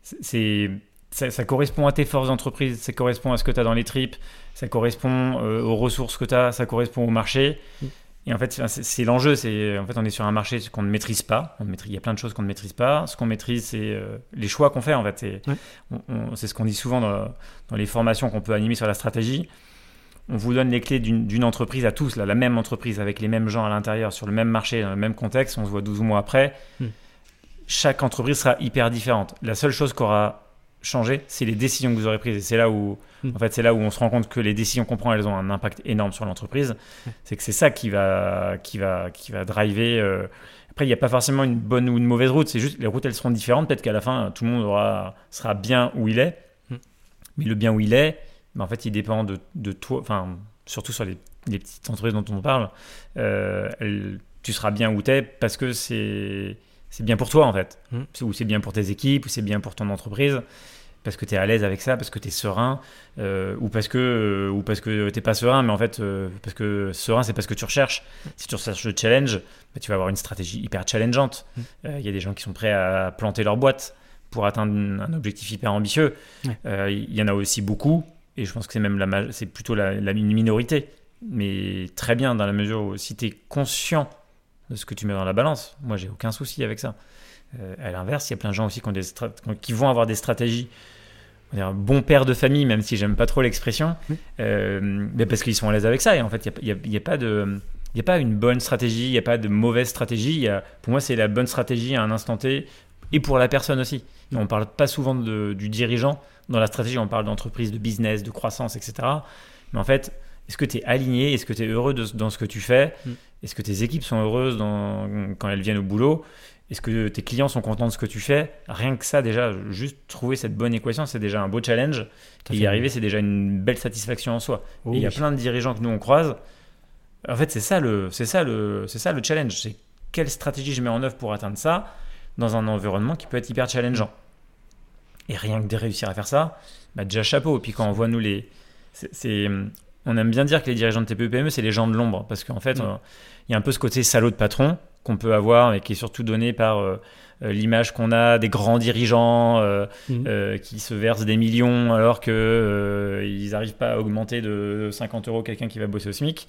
[SPEAKER 2] c'est ça, correspond à tes forces d'entreprise, ça correspond à ce que tu as dans les tripes, ça correspond euh, aux ressources que tu as, ça correspond au marché. Et en fait, c'est l'enjeu. C'est en fait, on est sur un marché qu'on ne maîtrise pas. On maîtrise, il y a plein de choses qu'on ne maîtrise pas. Ce qu'on maîtrise, c'est euh, les choix qu'on fait. En fait, c'est ce qu'on dit souvent dans, dans les formations qu'on peut animer sur la stratégie. On vous donne les clés d'une entreprise à tous, là, la même entreprise avec les mêmes gens à l'intérieur, sur le même marché, dans le même contexte. On se voit 12 mois après. Mm. Chaque entreprise sera hyper différente. La seule chose qu'aura changer, c'est les décisions que vous aurez prises. Et c'est là où, hmm. en fait, c'est là où on se rend compte que les décisions qu'on prend, elles ont un impact énorme sur l'entreprise. C'est que c'est ça qui va, qui va, qui va driver. Euh, après, il n'y a pas forcément une bonne ou une mauvaise route. C'est juste les routes, elles seront différentes. Peut-être qu'à la fin, tout le monde aura, sera bien où il est. Hmm. Mais le bien où il est, ben, en fait, il dépend de, de toi. Enfin, surtout sur les, les, petites entreprises dont on parle. Euh, tu seras bien où tu es parce que c'est c'est bien pour toi en fait, mm. ou c'est bien pour tes équipes, ou c'est bien pour ton entreprise, parce que tu es à l'aise avec ça, parce que tu es serein, euh, ou parce que euh, ou parce que t'es pas serein, mais en fait, euh, parce que serein, c'est parce que tu recherches. Si tu recherches le challenge, bah, tu vas avoir une stratégie hyper challengeante.
[SPEAKER 1] Mm.
[SPEAKER 2] Il y a des gens qui sont prêts à planter leur boîte pour atteindre un objectif hyper ambitieux.
[SPEAKER 1] Ouais.
[SPEAKER 2] Il y en a aussi beaucoup, et je pense que c'est même la, c'est plutôt la, la minorité, mais très bien dans la mesure où si tu es conscient de ce que tu mets dans la balance, moi j'ai aucun souci avec ça. Euh, à l'inverse, il y a plein de gens aussi qui, ont des strat- qui vont avoir des stratégies. On va dire, bon père de famille, même si j'aime pas trop l'expression, euh, mais parce qu'ils sont à l'aise avec ça. Et en fait, il n'y a, y a- y pas de. Il n'y a pas une bonne stratégie, il n'y a pas de mauvaise stratégie. Y a, pour moi, c'est la bonne stratégie à un instant T et pour la personne aussi. Et on ne parle pas souvent de- du dirigeant. Dans la stratégie, on parle d'entreprise, de business, de croissance, etc. Mais en fait, est-ce que tu es aligné? Est-ce que tu es heureux de- dans ce que tu fais?
[SPEAKER 1] Mm.
[SPEAKER 2] Est-ce que tes équipes sont heureuses dans- quand elles viennent au boulot? Est-ce que tes clients sont contents de ce que tu fais? Rien que ça, déjà, juste trouver cette bonne équation, c'est déjà un beau challenge. Et y arriver, c'est déjà une belle satisfaction en soi.
[SPEAKER 1] Oh
[SPEAKER 2] il y a plein de dirigeants que nous on croise. En fait, c'est ça le, c'est ça le, c'est ça le challenge. C'est quelle stratégie je mets en œuvre pour atteindre ça dans un environnement qui peut être hyper challengeant. Et rien que de réussir à faire ça, bah déjà chapeau. Et puis quand on voit nous les, c'est- on aime bien dire que les dirigeants de TPE-PME c'est les gens de l'ombre parce qu'en fait,
[SPEAKER 1] Mm.
[SPEAKER 2] euh, il y a un peu ce côté salaud de patron qu'on peut avoir et qui est surtout donné par euh, euh, l'image qu'on a des grands dirigeants euh, euh, qui se versent des millions alors que euh, ils n'arrivent pas à augmenter de 50 euros quelqu'un qui va bosser au SMIC.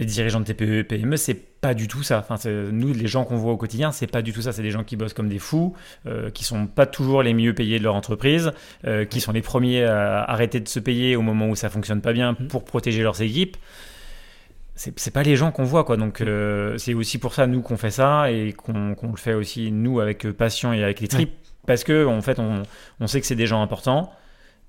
[SPEAKER 2] Les dirigeants de TPE, PME, c'est pas du tout ça. Enfin, nous, les gens qu'on voit au quotidien, c'est pas du tout ça. C'est des gens qui bossent comme des fous, euh, qui sont pas toujours les mieux payés de leur entreprise, euh, qui sont les premiers à arrêter de se payer au moment où ça fonctionne pas bien
[SPEAKER 1] Mhm.
[SPEAKER 2] pour protéger leurs équipes. C'est pas les gens qu'on voit, quoi. Donc, euh, c'est aussi pour ça, nous, qu'on fait ça et qu'on le fait aussi, nous, avec passion et avec les tripes. Parce que, en fait, on, on sait que c'est des gens importants.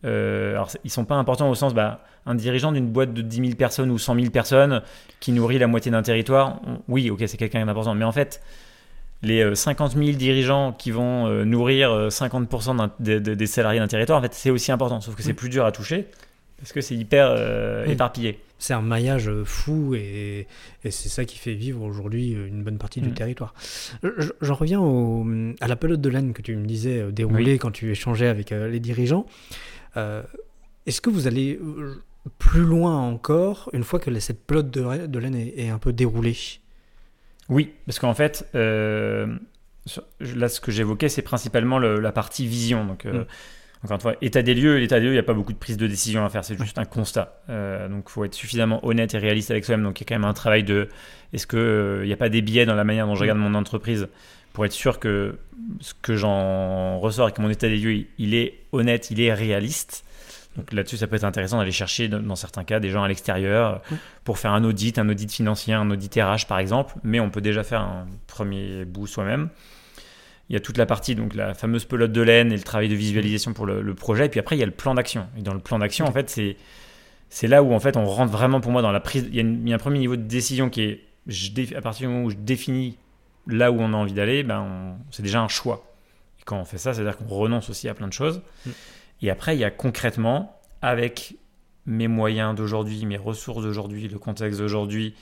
[SPEAKER 2] Euh, alors, ils sont pas importants au sens, bah, un dirigeant d'une boîte de 10 000 personnes ou 100 000 personnes qui nourrit la moitié d'un territoire, on- oui, ok, c'est quelqu'un d'important. Mais en fait, les euh, 50 000 dirigeants qui vont euh, nourrir euh, 50% d'un- de- de- des salariés d'un territoire, en fait, c'est aussi important. Sauf que c'est
[SPEAKER 1] Oui.
[SPEAKER 2] plus dur à toucher parce que c'est hyper euh,
[SPEAKER 1] Oui.
[SPEAKER 2] éparpillé.
[SPEAKER 1] C'est un maillage euh, fou et, et c'est ça qui fait vivre aujourd'hui euh, une bonne partie du
[SPEAKER 2] Mm.
[SPEAKER 1] territoire. Euh, je- J'en reviens au- à la pelote de laine que tu me disais euh, dérouler quand tu échangeais avec euh, les dirigeants. Euh, Est-ce que vous allez euh, plus loin encore une fois que cette pelote de, laine est, est un peu déroulée?
[SPEAKER 2] Oui, parce qu'en fait, euh, là, ce que j'évoquais, c'est principalement le- la partie vision. Donc, euh,
[SPEAKER 1] Mm.
[SPEAKER 2] encore une fois, état des lieux. L'état des lieux, il n'y a pas beaucoup de prise de décision à faire, c'est juste un constat. Euh, donc, il faut être suffisamment honnête et réaliste avec soi-même. Donc, il y a quand même un travail de est-ce qu'il n'y a pas des biais dans la manière dont je regarde mon entreprise? Pour être sûr que ce que j'en ressors et que mon état des lieux, il, est honnête, il est réaliste. Donc là-dessus, ça peut être intéressant d'aller chercher, dans certains cas, des gens à l'extérieur
[SPEAKER 1] Ouais.
[SPEAKER 2] pour faire un audit, un audit financier, un audit RH par exemple. Mais on peut déjà faire un premier bout soi-même. Il y a toute la partie, donc la fameuse pelote de laine et le travail de visualisation pour le, le projet. Et puis après, il y a le plan d'action. Et dans le plan d'action, en fait, c'est c'est là où en fait on rentre vraiment pour moi dans la prise. Il y a, une- il y a un premier niveau de décision qui est je dé- à partir du moment où je définis là où on a envie d'aller, ben c'est déjà un choix. Et quand on fait ça, c'est-à-dire qu'on renonce aussi à plein de choses.
[SPEAKER 1] Mm.
[SPEAKER 2] Et après, il y a concrètement, avec mes moyens d'aujourd'hui, mes ressources d'aujourd'hui, le contexte d'aujourd'hui,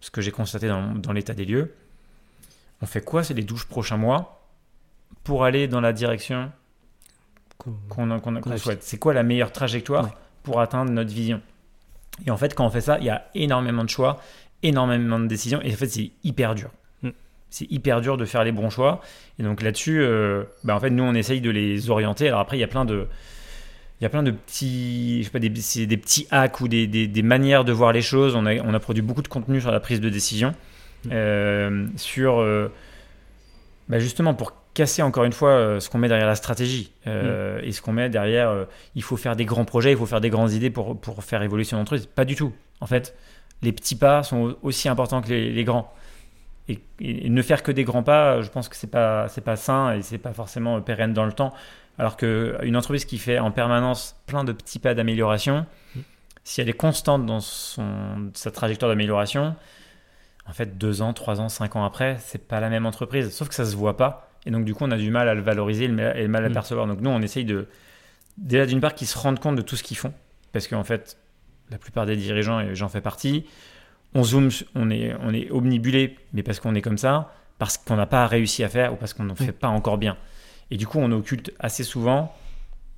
[SPEAKER 2] ce que j'ai constaté dans, dans l'état des lieux, on fait quoi ces les 12 prochains mois pour aller dans la direction
[SPEAKER 1] Qu'on-
[SPEAKER 2] souhaite? C'est quoi la meilleure trajectoire
[SPEAKER 1] Ouais.
[SPEAKER 2] pour atteindre notre vision? Et en fait, quand on fait ça, il y a énormément de choix, énormément de décisions, et en fait, c'est hyper dur. C'est hyper dur de faire les bons choix. Et donc là-dessus, euh, bah, en fait, nous, on essaye de les orienter. Alors après, il y a plein de, il y a plein de petits, je sais pas, des, petits hacks ou des, des- des manières de voir les choses. On a, on a produit beaucoup de contenu sur la prise de décision,
[SPEAKER 1] Mm.
[SPEAKER 2] euh, sur euh, bah, justement pour casser encore une fois ce qu'on met derrière la stratégie euh, et ce qu'on met derrière. euh, il faut faire des grands projets, il faut faire des grandes idées pour, pour faire évoluer son entreprise. Pas du tout. En fait, les petits pas sont aussi importants que les, les grands. Et, et ne faire que des grands pas, je pense que c'est pas c'est pas sain et c'est pas forcément pérenne dans le temps. Alors qu'une entreprise qui fait en permanence plein de petits pas d'amélioration,
[SPEAKER 1] Mm.
[SPEAKER 2] si elle est constante dans son, sa trajectoire d'amélioration, en fait, deux ans, trois ans, cinq ans après, c'est pas la même entreprise. Sauf que ça se voit pas. Et donc, du coup, on a du mal à le valoriser et le mal à le
[SPEAKER 1] Mm.
[SPEAKER 2] percevoir. Donc, nous, on essaye de, déjà d'une part, qu'ils se rendent compte de tout ce qu'ils font. Parce qu'en fait, la plupart des dirigeants, et j'en fais partie, on zoome, on est, on est omnibulé, mais parce qu'on est comme ça, parce qu'on n'a pas réussi à faire ou parce qu'on n'en fait pas encore bien. Et du coup, on occulte assez souvent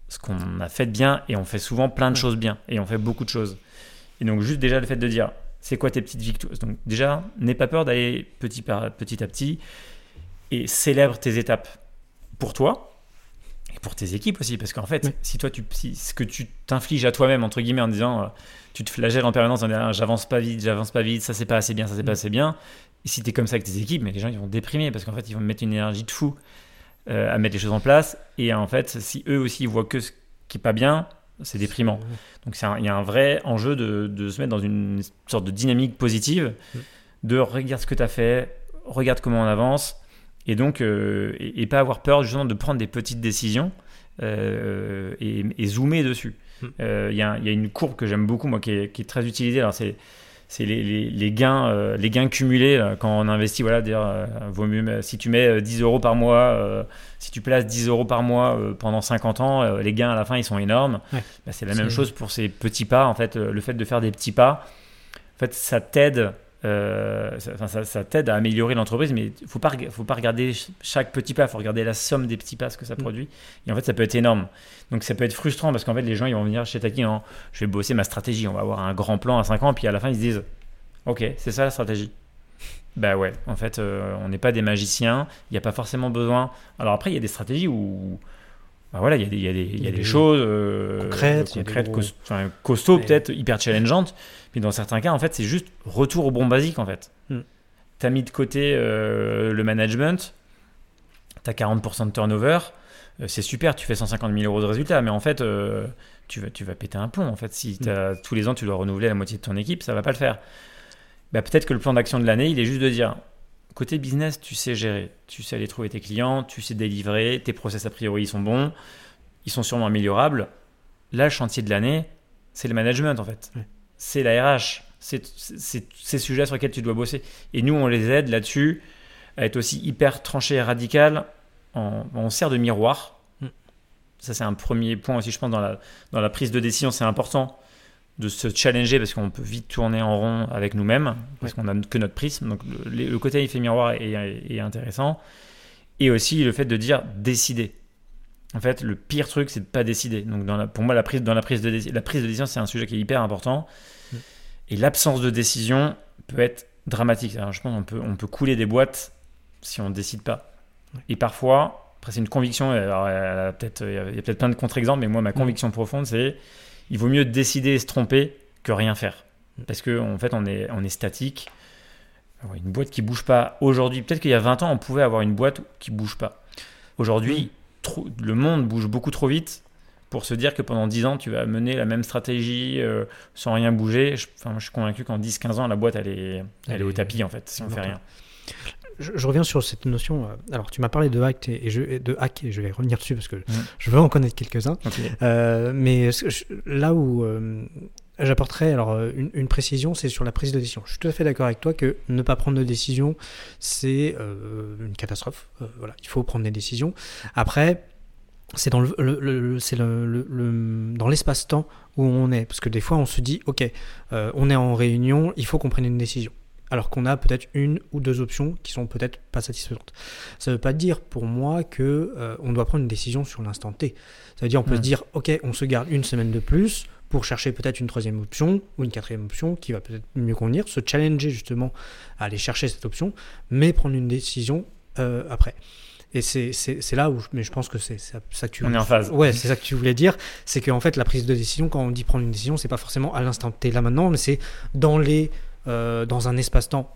[SPEAKER 2] ce qu'on a fait de bien et on fait souvent plein de choses bien et on fait beaucoup de choses. Et donc juste déjà le fait de dire c'est quoi tes petites victoires? Donc déjà n'aie pas peur d'aller petit, par, petit à petit et célèbre tes étapes pour toi et pour tes équipes aussi parce qu'en fait si toi tu si ce que tu t'infliges à toi-même entre guillemets en disant euh, tu te flagelles en permanence en disant j'avance pas vite j'avance pas vite ça c'est pas assez bien ça c'est pas assez bien et si tu es comme ça avec tes équipes mais les gens ils vont déprimer parce qu'en fait ils vont mettre une énergie de fou euh, à mettre les choses en place. Et en fait, si eux aussi ils voient que ce qui est pas bien, c'est déprimant. Donc il y a un vrai enjeu de, de, se mettre dans une sorte de dynamique positive, mm. de regarde ce que tu as fait, regarde comment on avance, et donc euh, et, pas avoir peur justement de prendre des petites décisions euh, et, et, zoomer dessus. Mm. Il y, y, a une courbe que j'aime beaucoup, moi, qui est, qui est très utilisée. Alors c'est c'est les, les, gains, euh, les gains cumulés quand on investit. Voilà, dire, euh, vaut mieux, si tu mets 10 euh, euros par mois, si tu places 10 euros par mois pendant 50 ans, les gains à la fin ils sont énormes. Bah, c'est la même chose pour ces petits pas. En fait, le fait de faire des petits pas, en fait, ça t'aide. Ça, ça, t'aide à améliorer l'entreprise, mais il faut pas, faut pas regarder chaque petit pas, il faut regarder la somme des petits pas, ce que ça mm. produit. Et en fait, ça peut être énorme. Donc ça peut être frustrant parce qu'en fait, les gens, ils vont venir chez Taki, en, je vais bosser ma stratégie, on va avoir un grand plan à 5 ans, puis à la fin, ils se disent, ok, c'est ça la stratégie. Bah ouais, en fait, euh, on n'est pas des magiciens, il n'y a pas forcément besoin. Alors après, il y a des stratégies où, bah voilà, il y a des, y a des, y a des choses euh,
[SPEAKER 1] concrètes,
[SPEAKER 2] concrètes costauds, peut-être hyper challengeantes. Mais dans certains cas, en fait, c'est juste retour au bon basique, en fait. Hmm. Tu as mis de côté euh, le management, tu as 40% de turnover, euh, c'est super, tu fais 150 000 euros de résultats, mais en fait, euh, tu, vas, tu vas péter un plomb. En fait, si mm. tous les ans tu dois renouveler la moitié de ton équipe, ça va pas le faire. Bah, peut-être que le plan d'action de l'année, il est juste de dire côté business, tu sais gérer, tu sais aller trouver tes clients, tu sais délivrer, tes process a priori ils sont bons, ils sont sûrement améliorables. Là, le chantier de l'année, c'est le management en fait. C'est la RH, c'est ces sujets sur lesquels tu dois bosser. Et nous, on les aide là-dessus à être aussi hyper tranché et radical on, sert de miroir. Mm. Ça, c'est un premier point aussi, je pense, dans la, dans la prise de décision. C'est important de se challenger parce qu'on peut vite tourner en rond avec nous-mêmes, parce qu'on n'a que notre prisme. Donc, le, côté effet miroir est, intéressant. Et aussi le fait de dire décider. En fait, le pire truc, c'est de pas décider. Donc, dans pour moi, la prise, dans la prise de, la prise de décision, c'est un sujet qui est hyper important. Mm. Et l'absence de décision peut être dramatique. Alors, je pense qu'on peut, on peut couler des boîtes si on ne décide pas. Et parfois, après c'est une conviction, alors, il y a peut-être plein de contre-exemples, mais moi ma mm. conviction profonde c'est il vaut mieux décider et se tromper que rien faire. Parce qu'en en fait on est, on est statique. Une boîte qui bouge pas aujourd'hui, peut-être qu'il y a 20 ans on pouvait avoir une boîte qui bouge pas. Aujourd'hui, le monde bouge beaucoup trop vite pour se dire que pendant 10 ans, tu vas mener la même stratégie euh, sans rien bouger. Je, enfin, je suis convaincu qu'en 10-15 ans, la boîte, elle est, elle, est au tapis, en fait, si on fait rien
[SPEAKER 1] je, reviens sur cette notion. Euh, alors, tu m'as parlé de hack et, je, de hack et je vais revenir dessus parce que je veux en connaître quelques-uns. Euh, mais là où euh, j'apporterais alors une, précision, c'est sur la prise de décision. Je suis tout à fait d'accord avec toi que ne pas prendre de décision, c'est une catastrophe. voilà, il faut prendre des décisions. Après, c'est dans le, c'est le, dans l'espace-temps où on est parce que des fois on se dit ok on est en réunion il faut qu'on prenne une décision alors qu'on a peut-être une ou deux options qui sont peut-être pas satisfaisantes. Ça ne veut pas dire pour moi que euh, on doit prendre une décision sur l'instant T. Ça veut dire on peut se dire ok on se garde une semaine de plus pour chercher peut-être une troisième option ou une quatrième option qui va peut-être mieux convenir, se challenger justement à aller chercher cette option, mais prendre une décision euh, après. Et c'est là où, mais je pense que c'est ça, que tu.
[SPEAKER 2] On est en phase.
[SPEAKER 1] Ouais, c'est ça que tu voulais dire, c'est qu'en fait la prise de décision, quand on dit prendre une décision, c'est pas forcément à l'instant T là maintenant, mais c'est dans les euh, dans un espace-temps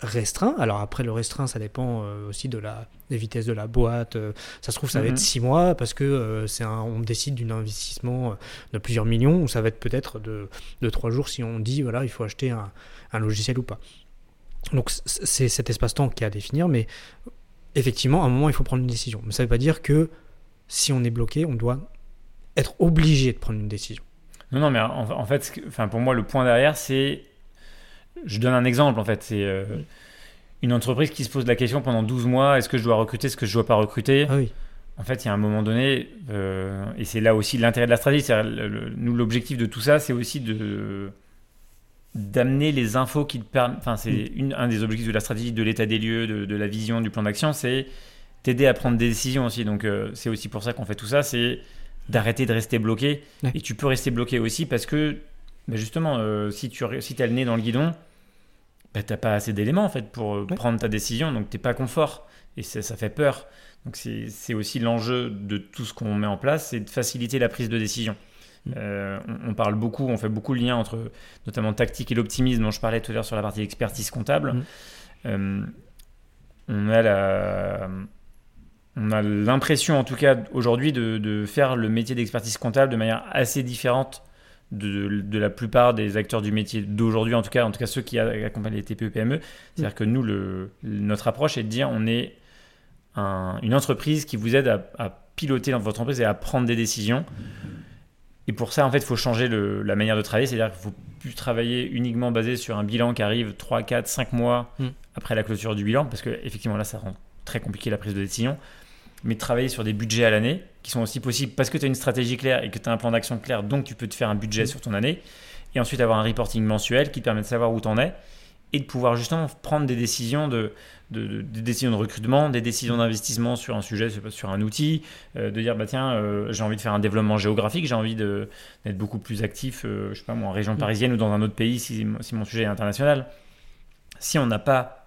[SPEAKER 1] restreint. Alors après, le restreint, ça dépend euh, aussi de la des vitesses de la boîte. Euh, ça se trouve, ça va être mhm. six mois parce que c'est on décide d'un investissement de plusieurs millions ou ça va être peut-être de, de trois jours si on dit voilà, il faut acheter un, un logiciel ou pas. Donc c'est cet espace-temps qui est à définir, mais effectivement, à un moment, il faut prendre une décision. Mais ça ne veut pas dire que si on est bloqué, on doit être obligé de prendre une décision.
[SPEAKER 2] Non, non, mais en, en fait, enfin, pour moi, le point derrière, c'est je donne un exemple en fait. C'est euh, une entreprise qui se pose la question pendant 12 mois est-ce que je dois recruter, est-ce que je dois pas recruter?
[SPEAKER 1] Ah oui.
[SPEAKER 2] En fait, il y a un moment donné, euh, et c'est là aussi l'intérêt de la stratégie. nous, l'objectif de tout ça, c'est aussi de d'amener les infos qui te permettent. Enfin, c'est mm. un des objectifs de la stratégie, de l'état des lieux, de, la vision, du plan d'action, c'est t'aider à prendre des décisions aussi. Donc, euh, c'est aussi pour ça qu'on fait tout ça. C'est d'arrêter de rester bloqué. Et tu peux rester bloqué aussi parce que, bah, justement, si tu si as le nez dans le guidon, bah, t'as pas assez d'éléments en fait pour euh,
[SPEAKER 1] Ouais.
[SPEAKER 2] prendre ta décision, donc t'es pas confort et ça, ça fait peur. Donc c'est aussi l'enjeu de tout ce qu'on met en place, c'est de faciliter la prise de décision.
[SPEAKER 1] Mm.
[SPEAKER 2] Euh, on, on parle beaucoup, on fait beaucoup le lien entre notamment tactique et l'optimisme dont je parlais tout à l'heure sur la partie expertise comptable.
[SPEAKER 1] Mm.
[SPEAKER 2] Euh, on a la, on a l'impression, en tout cas aujourd'hui, de, de faire le métier d'expertise comptable de manière assez différente de, de la plupart des acteurs du métier d'aujourd'hui, en tout cas, en tout cas ceux qui accompagnent les TPE PME. C'est-à-dire que nous, le, notre approche est de dire on est un- une entreprise qui vous aide à, à piloter dans votre entreprise et à prendre des décisions. Et pour ça, en fait, il faut changer le- la manière de travailler. C'est-à-dire qu'il ne faut plus travailler uniquement basé sur un bilan qui arrive 3, 4, 5 mois
[SPEAKER 1] Mm.
[SPEAKER 2] après la clôture du bilan, parce que effectivement là, ça rend très compliqué la prise de décision. Mais travailler sur des budgets à l'année, qui sont aussi possibles parce que tu as une stratégie claire et que tu as un plan d'action clair, donc tu peux te faire un budget
[SPEAKER 1] Mm.
[SPEAKER 2] sur ton année. Et ensuite avoir un reporting mensuel qui te permet de savoir où tu en es et de pouvoir justement prendre des décisions de, de- de- des décisions de recrutement, des décisions d'investissement sur un sujet, sur- un outil, euh, de dire bah tiens euh, j'ai envie de faire un développement géographique, j'ai envie d'être beaucoup plus actif, euh, je sais pas moi en région
[SPEAKER 1] Mm.
[SPEAKER 2] parisienne ou dans un autre pays si, si mon sujet est international. Si on n'a pas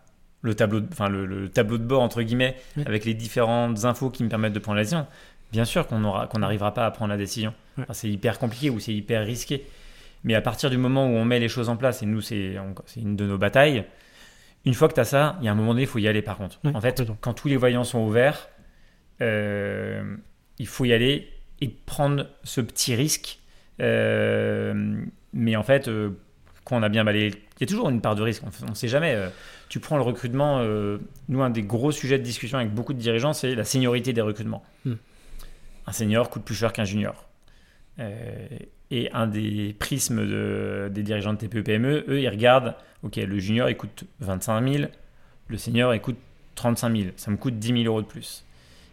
[SPEAKER 2] le tableau, de, enfin le, le tableau de bord entre guillemets avec les différentes infos qui me permettent de prendre la décision, bien sûr qu'on aura qu'on n'arrivera pas à prendre la décision. Enfin, c'est hyper compliqué ou c'est hyper risqué. Mais à partir du moment où on met les choses en place, et nous, c'est une de nos batailles, une fois que tu as ça, il y a un moment donné, il faut y aller par contre. En fait, quand tous les voyants sont ouverts, euh, il faut y aller et prendre ce petit risque. Euh, mais en fait, euh, quand on a bien balayé, il y a toujours une part de risque, on ne sait jamais. euh, tu prends le recrutement, euh, nous, un des gros sujets de discussion avec beaucoup de dirigeants, c'est la seniorité des recrutements.
[SPEAKER 1] Hmm.
[SPEAKER 2] Un senior coûte plus cher qu'un junior. Euh, et un des prismes de- des dirigeants de TPE-PME, eux, ils regardent, ok, le junior, il coûte 25 000, le senior, il coûte 35 000, ça me coûte 10 000 euros de plus.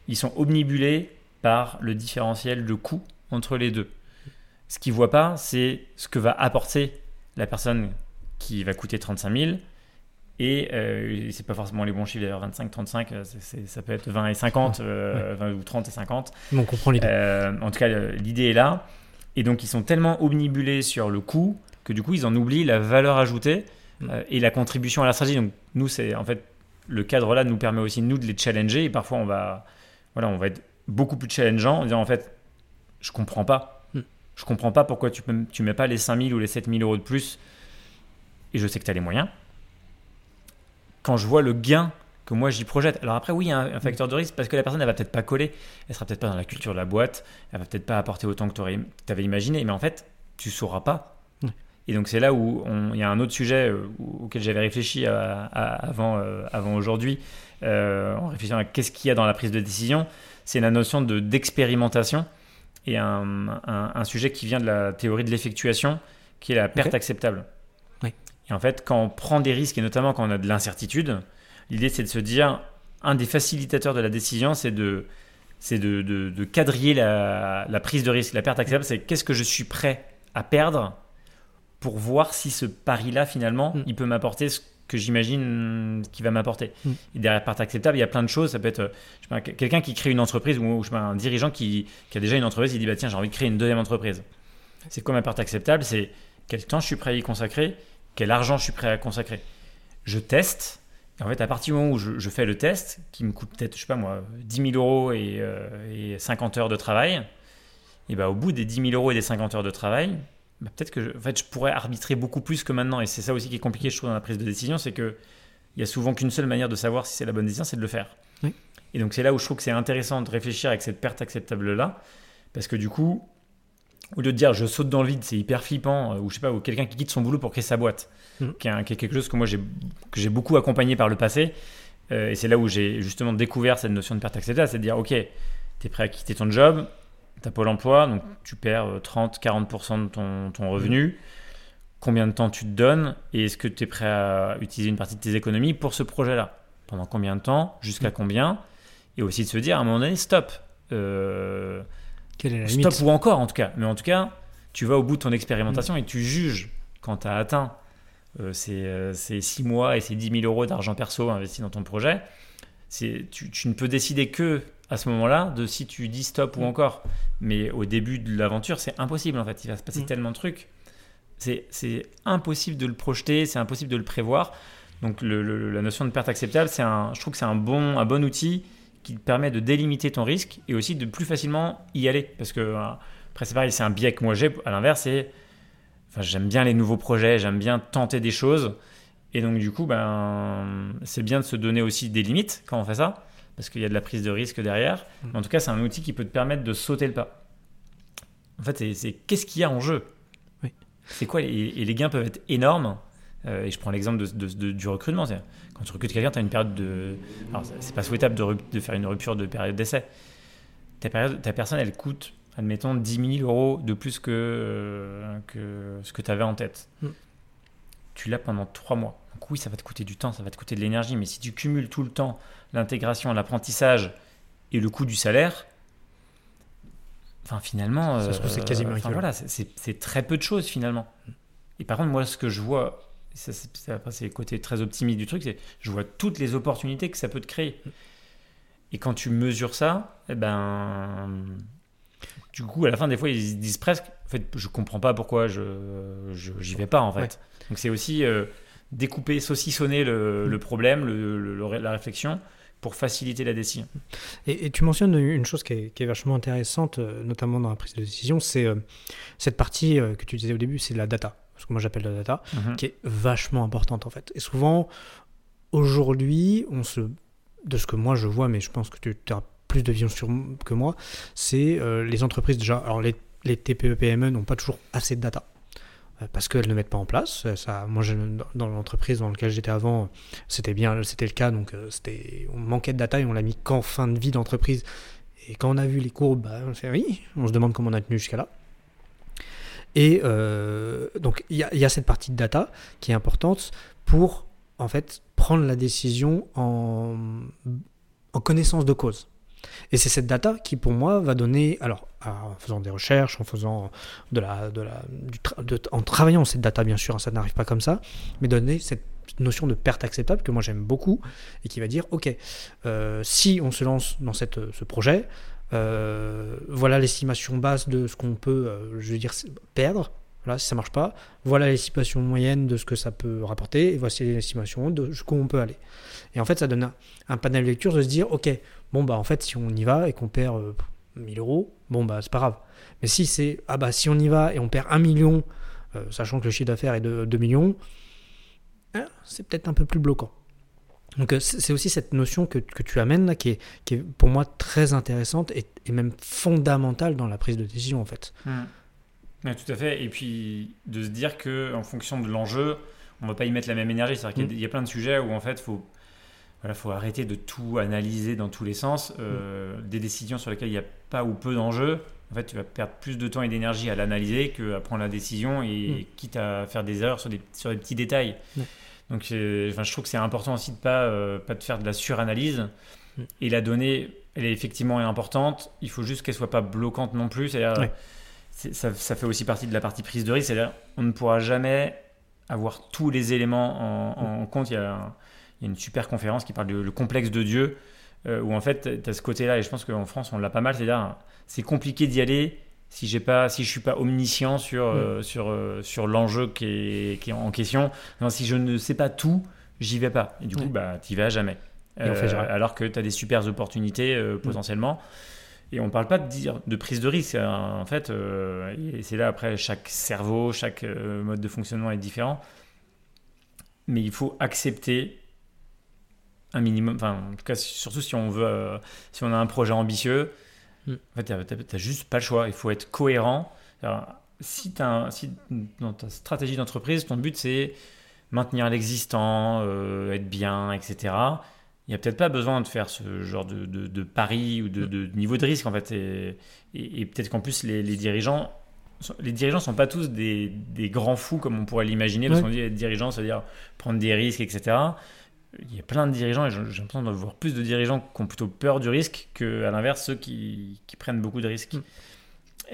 [SPEAKER 2] Ils sont omnibulés par le différentiel de coût entre les deux. Ce qu'ils ne voient pas, c'est ce que va apporter la personne qui va coûter 35 000. Et euh, c'est pas forcément les bons chiffres d'ailleurs, 25, 35, euh, c'est- c'est- ça peut être 20 et 50, euh, 20 ou 30 et 50.
[SPEAKER 1] Mais on comprend l'idée.
[SPEAKER 2] Euh, en tout cas, l'idée est là. Et donc, ils sont tellement omnibulés sur le coût que du coup, ils en oublient la valeur ajoutée
[SPEAKER 1] Mm.
[SPEAKER 2] euh, et la contribution à la stratégie. Donc, nous, c'est en fait le cadre là nous permet aussi nous de les challenger. Et parfois, on va, voilà, on va être beaucoup plus challengeant en disant en fait, je comprends pas.
[SPEAKER 1] Mm.
[SPEAKER 2] Je comprends pas pourquoi tu, peux, tu mets pas les 5000 ou les 7000 euros de plus. Et je sais que tu as les moyens. Quand je vois le gain que moi j'y projette. Alors après, oui, il y a un, facteur de risque parce que la personne, elle va peut-être pas coller, elle sera peut-être pas dans la culture de la boîte, elle va peut-être pas apporter autant que tu avais imaginé, mais en fait, tu sauras pas. Et donc c'est là où il y a un autre sujet euh, auquel j'avais réfléchi à- à- avant, euh, avant aujourd'hui, euh, en réfléchissant à qu'est-ce qu'il y a dans la prise de décision, c'est la notion de d'expérimentation et un, un- un sujet qui vient de la théorie de l'effectuation, qui est la perte acceptable. Et en fait, quand on prend des risques, et notamment quand on a de l'incertitude, l'idée c'est de se dire, un des facilitateurs de la décision, c'est de, c'est de, de- de quadriller la, la prise de risque. La perte acceptable, c'est qu'est-ce que je suis prêt à perdre pour voir si ce pari-là, finalement,
[SPEAKER 1] Mm.
[SPEAKER 2] il peut m'apporter ce que j'imagine qu'il va m'apporter.
[SPEAKER 1] Mm.
[SPEAKER 2] Et derrière perte acceptable, il y a plein de choses. Ça peut être euh, quelqu'un qui crée une entreprise ou je sais pas, un dirigeant qui, qui a déjà une entreprise, il dit bah, tiens, j'ai envie de créer une deuxième entreprise. C'est quoi ma perte acceptable? C'est quel temps je suis prêt à y consacrer, quel argent je suis prêt à consacrer. Je teste. Et en fait, à partir du moment où je, je fais le test, qui me coûte peut-être, je sais pas moi, 10 000 euros et, euh, et 50 heures de travail, et bah, au bout des 10 000 euros et des 50 heures de travail, bah, peut-être que je, en fait, je pourrais arbitrer beaucoup plus que maintenant. Et c'est ça aussi qui est compliqué, je trouve, dans la prise de décision, c'est que il y a souvent qu'une seule manière de savoir si c'est la bonne décision, c'est de le faire.
[SPEAKER 1] Oui.
[SPEAKER 2] Et donc c'est là où je trouve que c'est intéressant de réfléchir avec cette perte acceptable-là, parce que du coup, au lieu de dire je saute dans le vide, c'est hyper flippant, euh, ou je sais pas, ou quelqu'un qui quitte son boulot pour créer sa boîte,
[SPEAKER 1] Mhm.
[SPEAKER 2] qui, est un- qui est quelque chose que moi j'ai que j'ai beaucoup accompagné par le passé, euh, et c'est là où j'ai justement découvert cette notion de perte acceptable, c'est de dire ok, tu es prêt à quitter ton job, tu as Pôle emploi, donc tu perds euh, 30-40% de ton, ton revenu. Combien de temps tu te donnes et est-ce que tu es prêt à utiliser une partie de tes économies pour ce projet-là? Pendant combien de temps? Jusqu'à combien? Et aussi de se dire à un moment donné, stop. Euh,
[SPEAKER 1] Quelle est la
[SPEAKER 2] stop
[SPEAKER 1] limite
[SPEAKER 2] ou encore en tout cas. Mais en tout cas, tu vas au bout de ton expérimentation et tu juges quand tu as atteint euh, ces, euh, ces 6 mois et ces 10 000 euros d'argent perso investis dans ton projet. Tu, tu ne peux décider que à ce moment-là de si tu dis stop ou encore. Mais au début de l'aventure, c'est impossible en fait. Il va se passer
[SPEAKER 1] Mm.
[SPEAKER 2] tellement de trucs. C'est impossible de le projeter, c'est impossible de le prévoir. Donc le- le- la notion de perte acceptable, un, je trouve que c'est un bon, un bon outil qui te permet de délimiter ton risque et aussi de plus facilement y aller. Parce que euh, après c'est pareil, c'est un biais que moi j'ai. À l'inverse, c'est, enfin j'aime bien les nouveaux projets, j'aime bien tenter des choses. Et donc du coup, ben c'est bien de se donner aussi des limites quand on fait ça, parce qu'il y a de la prise de risque derrière.
[SPEAKER 1] Mm.
[SPEAKER 2] Mais en tout cas, c'est un outil qui peut te permettre de sauter le pas. En fait, c'est- qu'est-ce qu'il y a en jeu?
[SPEAKER 1] Oui.
[SPEAKER 2] C'est quoi et les gains peuvent être énormes. Euh, et je prends l'exemple de, de- de- du recrutement. Quand tu recrutes quelqu'un, tu as une période de. Alors, c'est- pas souhaitable de, faire une rupture de période d'essai. Ta, période- ta personne, elle coûte, admettons, 10 000 euros de plus que, euh, que ce que tu avais en tête.
[SPEAKER 1] Mm.
[SPEAKER 2] Tu l'as pendant 3 mois. Donc, oui, ça va te coûter du temps, ça va te coûter de l'énergie. Mais si tu cumules tout le temps l'intégration, l'apprentissage et le coût du salaire, enfin, finalement.
[SPEAKER 1] C'est quasiment
[SPEAKER 2] enfin,
[SPEAKER 1] équivalent.
[SPEAKER 2] voilà, c'est très peu de choses finalement. Et par contre, moi, ce que je vois, ça, c'est ça, après, c'est le côté très optimiste du truc, c'est je vois toutes les opportunités que ça peut te créer. Et quand tu mesures ça, eh ben, du coup, à la fin, des fois, ils se disent presque, en fait, je comprends pas pourquoi je j'y vais pas, en fait.
[SPEAKER 1] Ouais.
[SPEAKER 2] Donc c'est aussi euh, découper, saucissonner le, le problème, le- la réflexion, pour faciliter la décision.
[SPEAKER 1] Et, et tu mentionnes une chose qui est, qui est vachement intéressante, euh, notamment dans la prise de décision, c'est euh, cette partie euh, que tu disais au début, c'est la data. Ce que moi j'appelle la data,
[SPEAKER 2] Mhm.
[SPEAKER 1] qui est vachement importante en fait. Et souvent, aujourd'hui, on se, de ce que moi je vois, mais je pense que tu as plus de vision sur que moi, c'est euh, les entreprises déjà. Alors les, les TPE PME n'ont pas toujours assez de data euh, parce qu'elles ne mettent pas en place. Ça, moi, je- dans l'entreprise dans laquelle j'étais avant, c'était bien, c'était le cas. Donc, euh, c'était, on manquait de data et on l'a mis qu'en fin de vie d'entreprise. Et quand on a vu les courbes, bah, on oui, on se demande comment on a tenu jusqu'à là. Et euh, donc, il y, a- cette partie de data qui est importante pour, en fait, prendre la décision en, connaissance de cause. Et c'est cette data qui, pour moi, va donner, alors, en faisant des recherches, en faisant de la, de la, en travaillant cette data, bien sûr, hein, ça n'arrive pas comme ça, mais donner cette notion de perte acceptable que moi j'aime beaucoup et qui va dire, ok, euh, si on se lance dans cette, ce projet, euh, voilà l'estimation basse de ce qu'on peut, euh, je veux dire, perdre. Voilà, si ça marche pas, voilà l'estimation moyenne de ce que ça peut rapporter, et voici l'estimation de jusqu'où on peut aller. Et en fait, ça donne un, panel de lecture de se dire, ok, bon bah en fait, si on y va et qu'on perd euh, 1000 euros, bon bah c'est pas grave. Mais si c'est, ah bah si on y va et on perd 1 million, euh, sachant que le chiffre d'affaires est de 2 millions, hein, c'est peut-être un peu plus bloquant. Donc euh, c'est aussi cette notion que, que tu amènes là qui est, qui est pour moi très intéressante et, et même fondamentale dans la prise de décision en fait.
[SPEAKER 2] Ouais, tout à fait. Et puis de se dire que en fonction de l'enjeu, on va pas y mettre la même énergie. C'est-à-dire qu'il y a-
[SPEAKER 1] Mm.
[SPEAKER 2] a plein de sujets où en fait, faut voilà, faut arrêter de tout analyser dans tous les sens. Euh, Des décisions sur lesquelles il n'y a pas ou peu d'enjeux, en fait, tu vas perdre plus de temps et d'énergie à l'analyser qu'à prendre la décision et quitte à faire des erreurs sur des, sur des petits détails. Donc, enfin, je trouve que c'est important aussi de pas euh, pas de faire de la suranalyse.
[SPEAKER 1] Mm.
[SPEAKER 2] Et la donnée, elle est effectivement importante. Il faut juste qu'elle soit pas bloquante non plus. C'est-à-dire,
[SPEAKER 1] Ouais.
[SPEAKER 2] ça, ça fait aussi partie de la partie prise de risque. C'est-à-dire, on ne pourra jamais avoir tous les éléments en, en compte. Il y, a, un- il y a une super conférence qui parle du le complexe de Dieu, euh, où en fait, tu as ce côté-là, et je pense qu'en France, on l'a pas mal. C'est-à-dire, c'est compliqué d'y aller si j'ai pas si je suis pas omniscient sur euh, sur euh, sur l'enjeu qui est, qui est en question non, si je ne sais pas tout j'y vais pas. Et du coup
[SPEAKER 1] Ouais.
[SPEAKER 2] bah t'y vas jamais.
[SPEAKER 1] On fait jamais.
[SPEAKER 2] alors que tu as des super opportunités euh, potentiellement. Et on parle pas de dire de prise de risque hein, en fait euh, et c'est là après chaque cerveau chaque euh, mode de fonctionnement est différent. Mais il faut accepter un minimum enfin en tout cas surtout si on veut euh, si on a un projet ambitieux
[SPEAKER 1] Mm.
[SPEAKER 2] en fait, t'as t'as juste pas le choix. Il faut être cohérent. Alors, si, un- si dans ta stratégie d'entreprise, ton but c'est maintenir l'existant, euh, être bien, etc. Il n'y a peut-être pas besoin de faire ce genre de, de, de pari ou de, de niveau de risque en fait. Et, et- et peut-être qu'en plus les, les dirigeants, les dirigeants sont pas tous des, des grands fous comme on pourrait l'imaginer. Parce qu'on dit être dirigeant, c'est-à-dire prendre des risques, etc. Il y a plein de dirigeants, et j'ai l'impression de voir plus de dirigeants qui ont plutôt peur du risque que, à l'inverse, ceux qui, qui prennent beaucoup de risques.
[SPEAKER 1] Mm.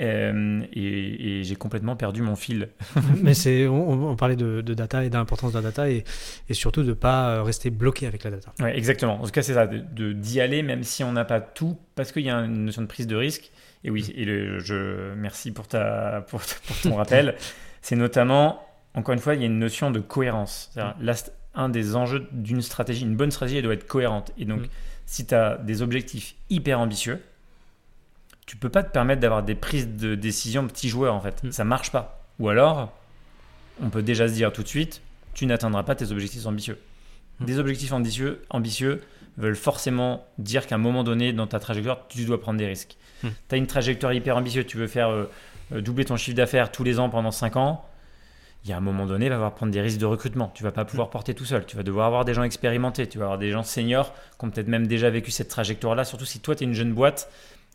[SPEAKER 2] Euh, et, j'ai complètement perdu mon fil. *laughs*
[SPEAKER 1] Mais c'est, on, parlait de, data et d'importance de la data et, et surtout de ne pas rester bloqué avec la data.
[SPEAKER 2] Ouais, exactement. En tout cas, c'est ça, de, d'y aller même si on n'a pas tout, parce qu'il y a une notion de prise de risque. Et oui, et le, je merci pour ta pour, ton rappel. *laughs* c'est notamment, encore une fois, il y a une notion de cohérence. Là, un des enjeux d'une stratégie, une bonne stratégie, elle doit être cohérente. Et donc, mm. si tu as des objectifs hyper ambitieux, tu peux pas te permettre d'avoir des prises de décision petits joueurs en fait. Ça mm. Ça marche pas. Ou alors, on peut déjà se dire tout de suite, tu n'atteindras pas tes objectifs ambitieux. Mm. Des objectifs ambitieux, ambitieux veulent forcément dire qu'à un moment donné dans ta trajectoire, tu dois prendre des risques. Mm. Tu as une trajectoire hyper ambitieuse, tu veux faire euh, euh, doubler ton chiffre d'affaires tous les ans pendant 5 ans. Il y a un moment donné, il va falloir prendre des risques de recrutement. Tu vas pas pouvoir porter tout seul. Tu vas devoir avoir des gens expérimentés. Tu vas avoir des gens seniors qui ont peut-être même déjà vécu cette trajectoire-là. Surtout si toi, tu es une jeune boîte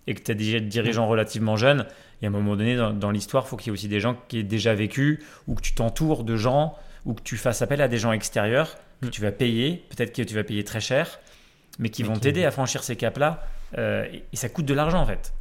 [SPEAKER 2] et que tu as des dirigeants relativement jeunes, il y a un moment donné dans, l'histoire, il faut qu'il y ait aussi des gens qui aient déjà vécu, ou que tu t'entoures de gens, ou que tu fasses appel à des gens extérieurs que mm. tu vas payer, peut-être que tu vas payer très cher, mais qui vont t'aider à franchir ces caps-là. Euh, et, ça coûte de l'argent en fait.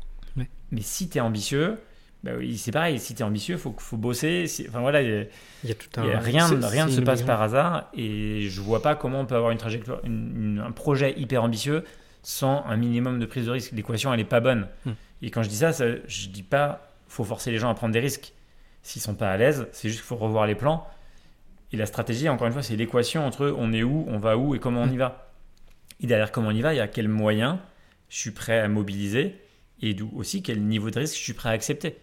[SPEAKER 2] Mais si tu es ambitieux, bah c'est pareil, si tu es ambitieux, il faut, faut bosser. Enfin voilà, il y a, tout un... rien, rien ne se passe par hasard et je vois pas comment on peut avoir une trajectoire, un projet hyper ambitieux sans un minimum de prise de risque. L'équation, elle n'est pas bonne. Hmm. Et quand je dis ça, ça je dis pas faut forcer les gens à prendre des risques. S'ils sont pas à l'aise, c'est juste qu'il faut revoir les plans. Et la stratégie, encore une fois, c'est l'équation entre on est où, on va où et comment on y va. Et derrière comment on y va, il y a quels moyens je suis prêt à mobiliser et d'où aussi quel niveau de risque je suis prêt à accepter.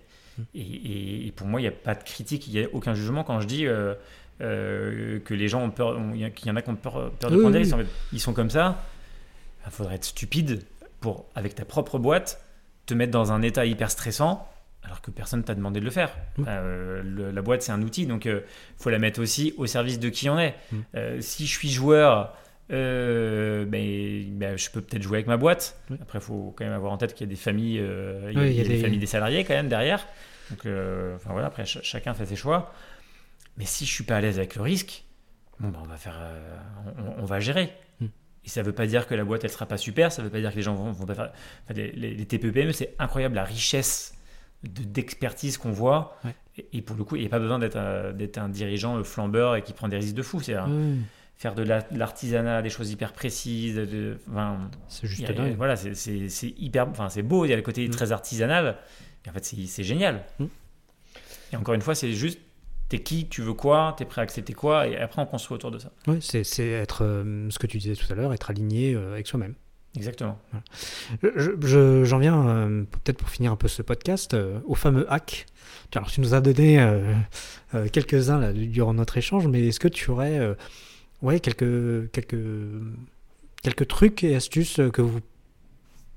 [SPEAKER 2] Et, pour moi, il n'y a pas de critique, il n'y a aucun jugement quand je dis euh, euh, que les gens ont peur, qu'il y en a qui ont peur, de prendre des risques. ils sont comme ça il faudrait être stupide pour, avec ta propre boîte, te mettre dans un état hyper stressant alors que personne t'a demandé de le faire. Euh, la boîte, c'est un outil, donc il euh, faut la mettre aussi au service de qui on est. Euh, si je suis joueur, ben, ben, je peux peut-être jouer avec ma boîte. Après, il faut quand même avoir en tête qu'il y a des familles, il y a, des... familles des salariés quand même derrière. Donc, enfin voilà, après, chacun fait ses choix. Mais si je suis pas à l'aise avec le risque, bon, ben, on va faire, on, va gérer. Et ça ne veut pas dire que la boîte, elle sera pas super, ça ne veut pas dire que les gens vont, vont pas faire... les, les, TPE-PME, c'est incroyable la richesse d'expertise qu'on voit. Et, pour le coup, il n'y a pas besoin d'être un, dirigeant flambeur et qui prend des risques de fou. C'est faire de l'artisanat, des choses hyper précises. De,
[SPEAKER 1] c'est juste dingue.
[SPEAKER 2] Voilà, c'est hyper... Enfin, c'est beau, il y a le côté mm. très artisanal. Et en fait, c'est génial. Mm. Et encore une fois, c'est juste t'es qui, tu veux quoi, t'es prêt à accepter quoi, et après on construit autour de ça.
[SPEAKER 1] Oui, c'est être, euh, ce que tu disais tout à l'heure, être aligné euh, avec soi-même.
[SPEAKER 2] Exactement.
[SPEAKER 1] J'en viens, euh, peut-être pour finir un peu ce podcast, au fameux hack. Alors tu nous as donné quelques-uns durant notre échange, mais est-ce que tu aurais ouais, quelques, quelques, quelques trucs et astuces que vous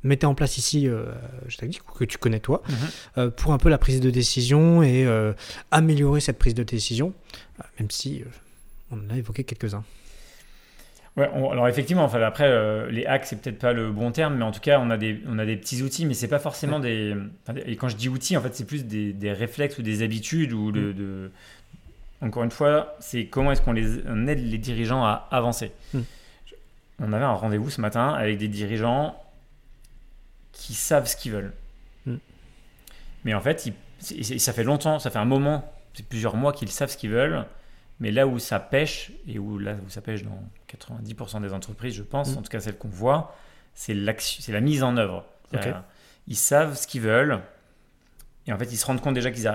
[SPEAKER 1] mettez en place ici, euh, je t'ai dit, que tu connais toi, mhm. euh, pour un peu la prise de décision et euh, améliorer cette prise de décision, même si on en a évoqué quelques-uns.
[SPEAKER 2] Ouais, alors effectivement, enfin, après, les hacks, c'est peut-être pas le bon terme, mais en tout cas, on a des, on a des petits outils, mais c'est pas forcément des. Et quand je dis outils, en fait, c'est plus des, des, réflexes ou des habitudes ou mm. de, Encore une fois, c'est comment est-ce qu'on les aide les dirigeants à avancer. Mm. On avait un rendez-vous ce matin avec des dirigeants qui savent ce qu'ils veulent. Mm. Mais en fait, ça fait longtemps, ça fait un moment, c'est plusieurs mois qu'ils savent ce qu'ils veulent. Mais là où ça pêche, et où là où ça pêche dans 90% des entreprises, je pense, mm. en tout cas celles qu'on voit, c'est c'est la mise en œuvre. Ils savent ce qu'ils veulent, et en fait, ils se rendent compte déjà qu'ils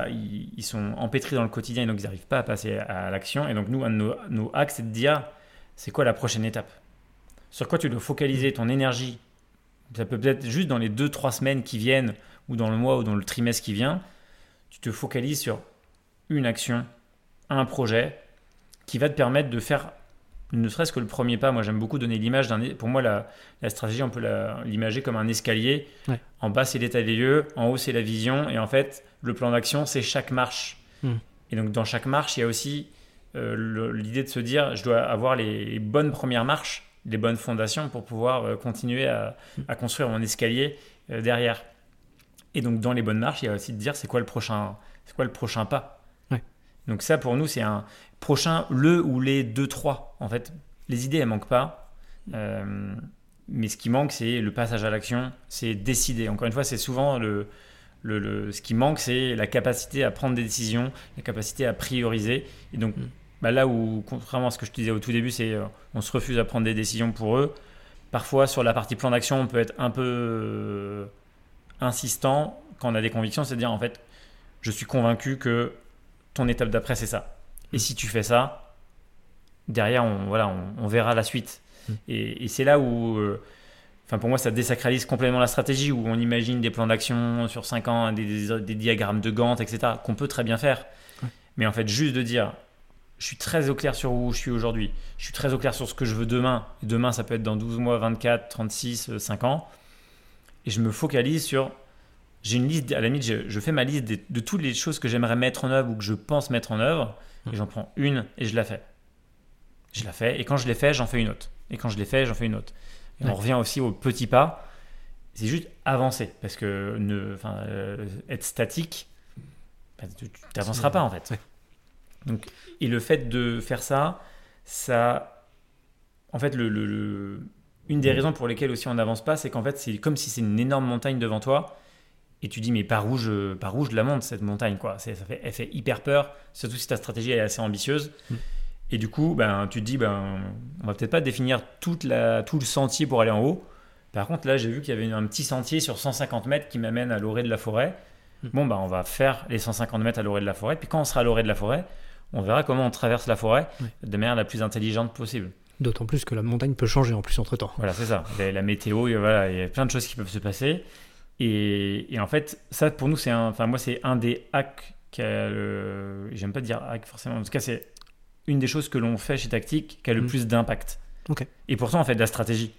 [SPEAKER 2] ils sont empêtrés dans le quotidien, et donc ils n'arrivent pas à passer à l'action. Et donc nous, un de nos, nos hacks, c'est de dire, c'est quoi la prochaine étape? Sur quoi tu dois focaliser ton énergie? Ça peut peut-être juste dans les 2-3 semaines qui viennent, ou dans le mois, ou dans le trimestre qui vient, tu te focalises sur une action, un projet, qui va te permettre de faire ne serait-ce que le premier pas. Moi, j'aime beaucoup donner l'image d'un. Pour moi, la, stratégie, on peut l'imager comme un escalier. En bas, c'est l'état des lieux. En haut, c'est la vision. Et en fait, le plan d'action, c'est chaque marche. Hmm. Et donc, dans chaque marche, il y a aussi euh, l'idée de se dire je dois avoir les bonnes premières marches les bonnes fondations pour pouvoir euh, continuer à, construire mon escalier euh, derrière. Et donc dans les bonnes marches, il y a aussi de dire c'est quoi le prochain, c'est quoi le prochain pas? Donc ça pour nous c'est un prochain le ou les deux trois. En fait, les idées elles manquent pas, euh, mais ce qui manque c'est le passage à l'action, c'est décider. Encore une fois c'est souvent le le, le- ce qui manque, c'est la capacité à prendre des décisions, la capacité à prioriser. Et donc,
[SPEAKER 1] Mm.
[SPEAKER 2] bah, là où, contrairement à ce que je te disais au tout début, c'est euh, on se refuse à prendre des décisions pour eux. Parfois, sur la partie plan d'action, on peut être un peu euh, insistant quand on a des convictions, c'est de dire en fait, je suis convaincu que ton étape d'après, c'est ça. Et si tu fais ça, derrière, on, voilà, on, on verra la suite.
[SPEAKER 1] Mm.
[SPEAKER 2] Et, et c'est là où, euh, pour moi, ça désacralise complètement la stratégie, où on imagine des plans d'action sur 5 ans, des, des- des diagrammes de Gantt, etc., qu'on peut très bien faire. Mais en fait, juste de dire, je suis très au clair sur où je suis aujourd'hui, je suis très au clair sur ce que je veux demain. Et demain, ça peut être dans 12 mois, 24, 36, euh, 5 ans. Et je me focalise sur. J'ai une liste, à la limite, je, je fais ma liste de, toutes les choses que j'aimerais mettre en œuvre ou que je pense mettre en œuvre. Et j'en prends une et je la fais. Je la fais. Et quand je l'ai fait, j'en fais une autre. Et quand je l'ai fait, j'en fais une autre. Et
[SPEAKER 1] Ouais.
[SPEAKER 2] on revient aussi au petit pas. C'est juste avancer. Parce que ne, euh, être statique, bah, tu n'avanceras pas en fait.
[SPEAKER 1] Ouais.
[SPEAKER 2] Donc, et le fait de faire ça, ça. En fait, le, le- le- une des raisons pour lesquelles aussi on n'avance pas, c'est qu'en fait, c'est comme si c'est une énorme montagne devant toi. Et tu dis, mais par où je, par où je la monte, cette montagne quoi? Ça fait, Elle fait hyper peur, surtout si ta stratégie est assez ambitieuse.
[SPEAKER 1] Mm.
[SPEAKER 2] Et du coup, ben, tu te dis, ben, on va peut-être pas définir toute la, tout le sentier pour aller en haut. Par contre, là, j'ai vu qu'il y avait un petit sentier sur 150 mètres qui m'amène à l'orée de la forêt.
[SPEAKER 1] Mm.
[SPEAKER 2] Bon, ben, on va faire les 150 mètres à l'orée de la forêt. Puis quand on sera à l'orée de la forêt, on verra comment on traverse la forêt de manière la plus intelligente possible.
[SPEAKER 1] D'autant plus que la montagne peut changer en plus entre temps.
[SPEAKER 2] Voilà, c'est ça. La, la météo, voilà, il y a plein de choses qui peuvent se passer. Et, et en fait, ça, pour nous, c'est un, enfin, moi, c'est un des hacks. le- J'aime pas dire hack forcément. En tout cas, c'est une des choses que l'on fait chez Tactique qui a le
[SPEAKER 1] Mm.
[SPEAKER 2] plus d'impact.
[SPEAKER 1] Ok.
[SPEAKER 2] Et pourtant, on fait de la stratégie.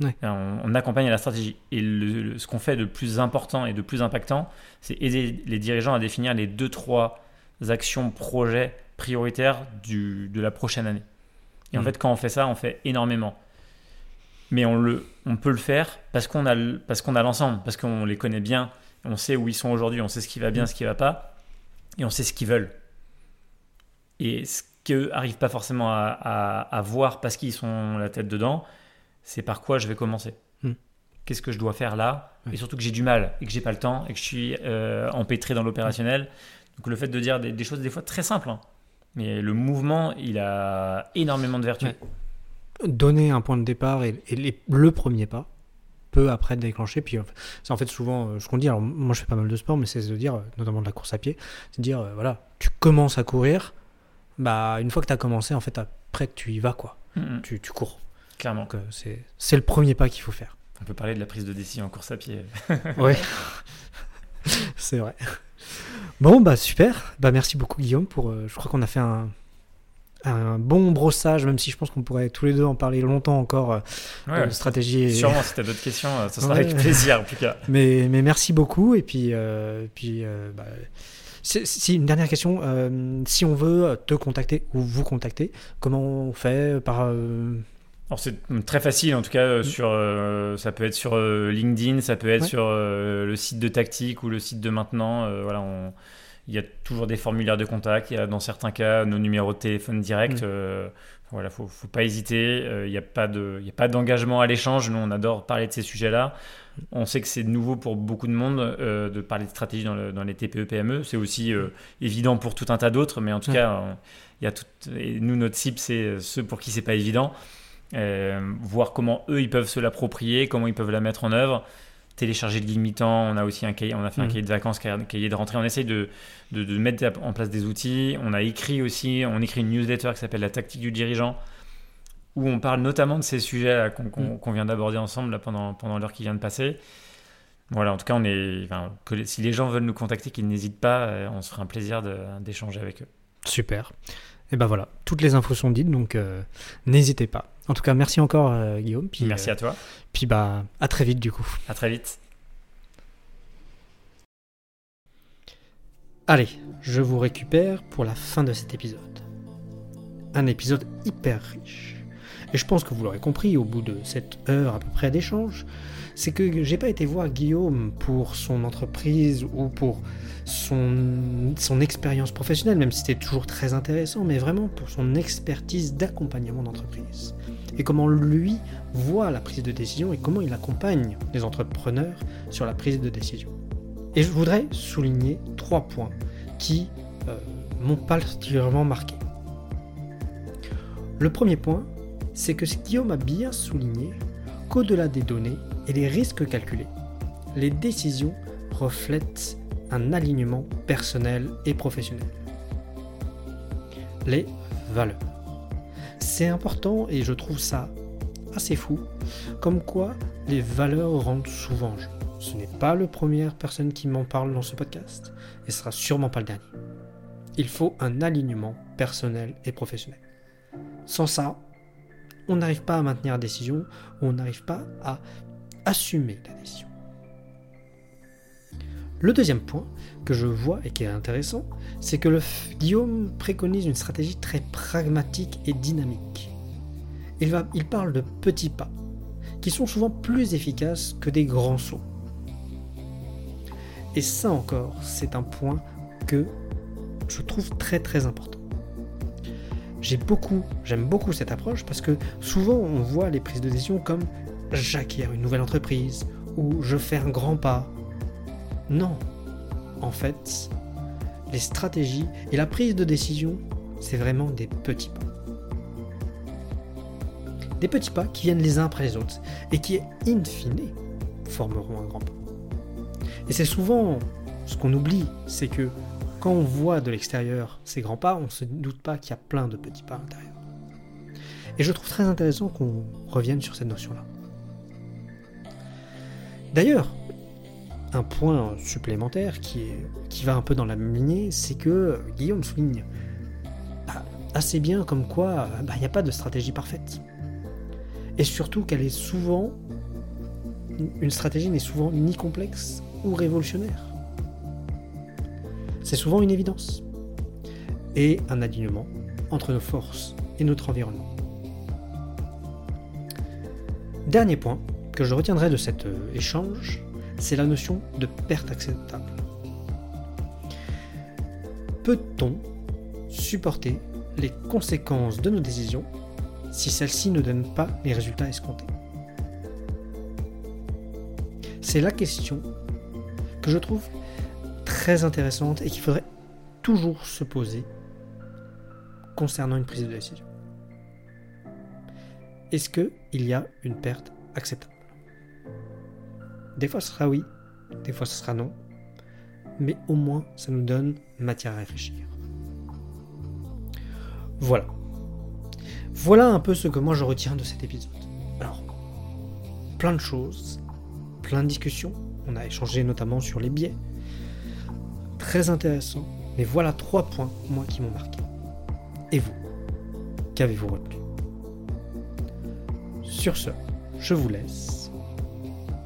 [SPEAKER 1] Ouais.
[SPEAKER 2] On, on accompagne à la stratégie. Et le- le- ce qu'on fait de plus important et de plus impactant, c'est aider les dirigeants à définir les deux, trois actions, projets prioritaires du, de la prochaine année. Et en
[SPEAKER 1] Mm.
[SPEAKER 2] fait, quand on fait ça, on fait énormément. Mais on, le, on peut le faire parce qu'on a, parce qu'on l'ensemble, parce qu'on les connaît bien, on sait où ils sont aujourd'hui, on sait ce qui va bien, ce qui va pas, et on sait ce qu'ils veulent. Et ce qu'eux n'arrivent pas forcément à, à- à voir parce qu'ils sont la tête dedans, c'est par quoi je vais commencer.
[SPEAKER 1] Mm.
[SPEAKER 2] Qu'est-ce que je dois faire là? Et surtout que j'ai du mal, et que j'ai pas le temps, et que je suis euh, empêtré dans l'opérationnel. Donc le fait de dire des, des choses des fois très simples, hein. mais le mouvement, il a énormément de vertus.
[SPEAKER 1] Ouais. Donner un point de départ et, et les- le premier pas peut après déclencher. Puis c'est en fait souvent euh, ce qu'on dit. Alors moi je fais pas mal de sport, mais c'est de dire, euh, notamment de la course à pied, c'est de dire euh, voilà, tu commences à courir. Bah une fois que tu as commencé, en fait après tu y vas quoi.
[SPEAKER 2] Mm, mm.
[SPEAKER 1] Tu, tu cours.
[SPEAKER 2] Clairement.
[SPEAKER 1] Euh, c'est c'est le premier pas qu'il faut faire.
[SPEAKER 2] On peut parler de la prise de décision en course à pied. *laughs* *laughs*
[SPEAKER 1] Ouais. c'est vrai. Bon, bah super. Bah merci beaucoup Guillaume pour. euh, je crois qu'on a fait un, un bon brossage, même si je pense qu'on pourrait tous les deux en parler longtemps encore. euh,
[SPEAKER 2] Ouais,
[SPEAKER 1] de stratégie. et-
[SPEAKER 2] Sûrement, si tu as d'autres questions, euh, ce sera
[SPEAKER 1] Ouais.
[SPEAKER 2] avec plaisir en tout cas. *laughs*
[SPEAKER 1] Mais, mais merci beaucoup. Et puis, euh, puis euh, bah, si une dernière question. euh, si on veut te contacter ou vous contacter, comment on fait par euh,
[SPEAKER 2] c'est très facile en tout cas euh,
[SPEAKER 1] Mm.
[SPEAKER 2] sur euh, ça peut être sur euh, LinkedIn, ça peut être
[SPEAKER 1] Ouais.
[SPEAKER 2] sur euh, le site de Tactique ou le site de maintenant. euh, voilà, on- il y a toujours des formulaires de contact. Il y a dans certains cas nos numéros de téléphone direct.
[SPEAKER 1] Mm.
[SPEAKER 2] euh, voilà, faut, faut pas hésiter. euh, Il n'y a pas de, il y a pas d'engagement à l'échange. Nous, on adore parler de ces sujets-là. On sait que c'est nouveau pour beaucoup de monde euh, de parler de stratégie dans, le- dans les TPE PME. C'est aussi euh, évident pour tout un tas d'autres, mais en tout
[SPEAKER 1] Ouais.
[SPEAKER 2] cas, il y a tout, et nous notre cible c'est ceux pour qui c'est pas évident. Voir comment eux ils peuvent se l'approprier, comment ils peuvent la mettre en œuvre. Télécharger le guide mi-temps, on a aussi un cahier, on a fait un
[SPEAKER 1] Mhm.
[SPEAKER 2] cahier de vacances, un cahier de rentrée. On essaye de, de, de mettre en place des outils. On a écrit aussi, on écrit une newsletter qui s'appelle La tactique du dirigeant, où on parle notamment de ces sujets qu'on qu'on- vient d'aborder ensemble là, pendant, pendant l'heure qui vient de passer. Voilà, en tout cas, on est, enfin, que les- si les gens veulent nous contacter, qu'ils n'hésitent pas, euh, on se fera un plaisir d'échanger avec eux.
[SPEAKER 1] Super. Et ben voilà, toutes les infos sont dites, donc euh, n'hésitez pas. En tout cas, merci encore euh, Guillaume. Puis,
[SPEAKER 2] Merci
[SPEAKER 1] euh,
[SPEAKER 2] à toi,
[SPEAKER 1] Puis bah à très vite du coup.
[SPEAKER 2] à très vite.
[SPEAKER 1] Allez, je vous récupère pour la fin de cet épisode. Un épisode hyper riche. Et je pense que vous l'aurez compris au bout de cette heure à peu près d'échange, c'est que j'ai pas été voir Guillaume pour son entreprise ou pour son, son expérience professionnelle, même si c'était toujours très intéressant, mais vraiment pour son expertise d'accompagnement d'entreprise. Et comment lui voit la prise de décision et comment il accompagne les entrepreneurs sur la prise de décision. Et je voudrais souligner trois points qui euh, m'ont particulièrement marqué. Le premier point, c'est que Guillaume a bien souligné qu'au-delà des données et des risques calculés, les décisions reflètent un alignement personnel et professionnel. Les valeurs. C'est important et je trouve ça assez fou, comme quoi les valeurs rendent souvent jeu. Ce n'est pas la première personne qui m'en parle dans ce podcast, et ce sera sûrement pas le dernier. Il faut un alignement personnel et professionnel. Sans ça, on n'arrive pas à maintenir la décision, on n'arrive pas à assumer la décision. Le deuxième point que je vois et qui est intéressant, c'est que le Guillaume préconise une stratégie très pragmatique et dynamique. Il, parle de petits pas, qui sont souvent plus efficaces que des grands sauts. Et ça encore, c'est un point que je trouve très très important. J'aime beaucoup cette approche parce que souvent on voit les prises de décision comme j'acquiers une nouvelle entreprise ou je fais un grand pas non. En fait, les stratégies et la prise de décision, c'est vraiment des petits pas. Des petits pas qui viennent les uns après les autres et qui, in fine, formeront un grand pas. Et c'est souvent ce qu'on oublie, c'est que quand on voit de l'extérieur ces grands pas, on ne se doute pas qu'il y a plein de petits pas à l'intérieur. Et je trouve très intéressant qu'on revienne sur cette notion-là. D'ailleurs, un point supplémentaire qui, va un peu dans la lignée, c'est que Guillaume souligne bah, assez bien comme quoi bah, il n'y a pas de stratégie parfaite. Et surtout qu'elle est souvent. Une stratégie n'est souvent ni complexe ou révolutionnaire. C'est souvent une évidence. Et un alignement entre nos forces et notre environnement. Dernier point que je retiendrai de cet euh, échange, c'est la notion de perte acceptable. Peut-on supporter les conséquences de nos décisions si celles-ci ne donnent pas les résultats escomptés? C'est la question que je trouve très intéressante et qu'il faudrait toujours se poser concernant une prise de décision. Est-ce qu'il y a une perte acceptable? Des fois ce sera oui, des fois ce sera non, mais au moins ça nous donne matière à réfléchir. Voilà. Voilà un peu ce que moi je retiens de cet épisode. Alors, plein de choses, plein de discussions, on a échangé notamment sur les biais. Très intéressant, mais voilà trois points, moi, qui m'ont marqué. Et vous Qu'avez-vous retenu? Sur ce, je vous laisse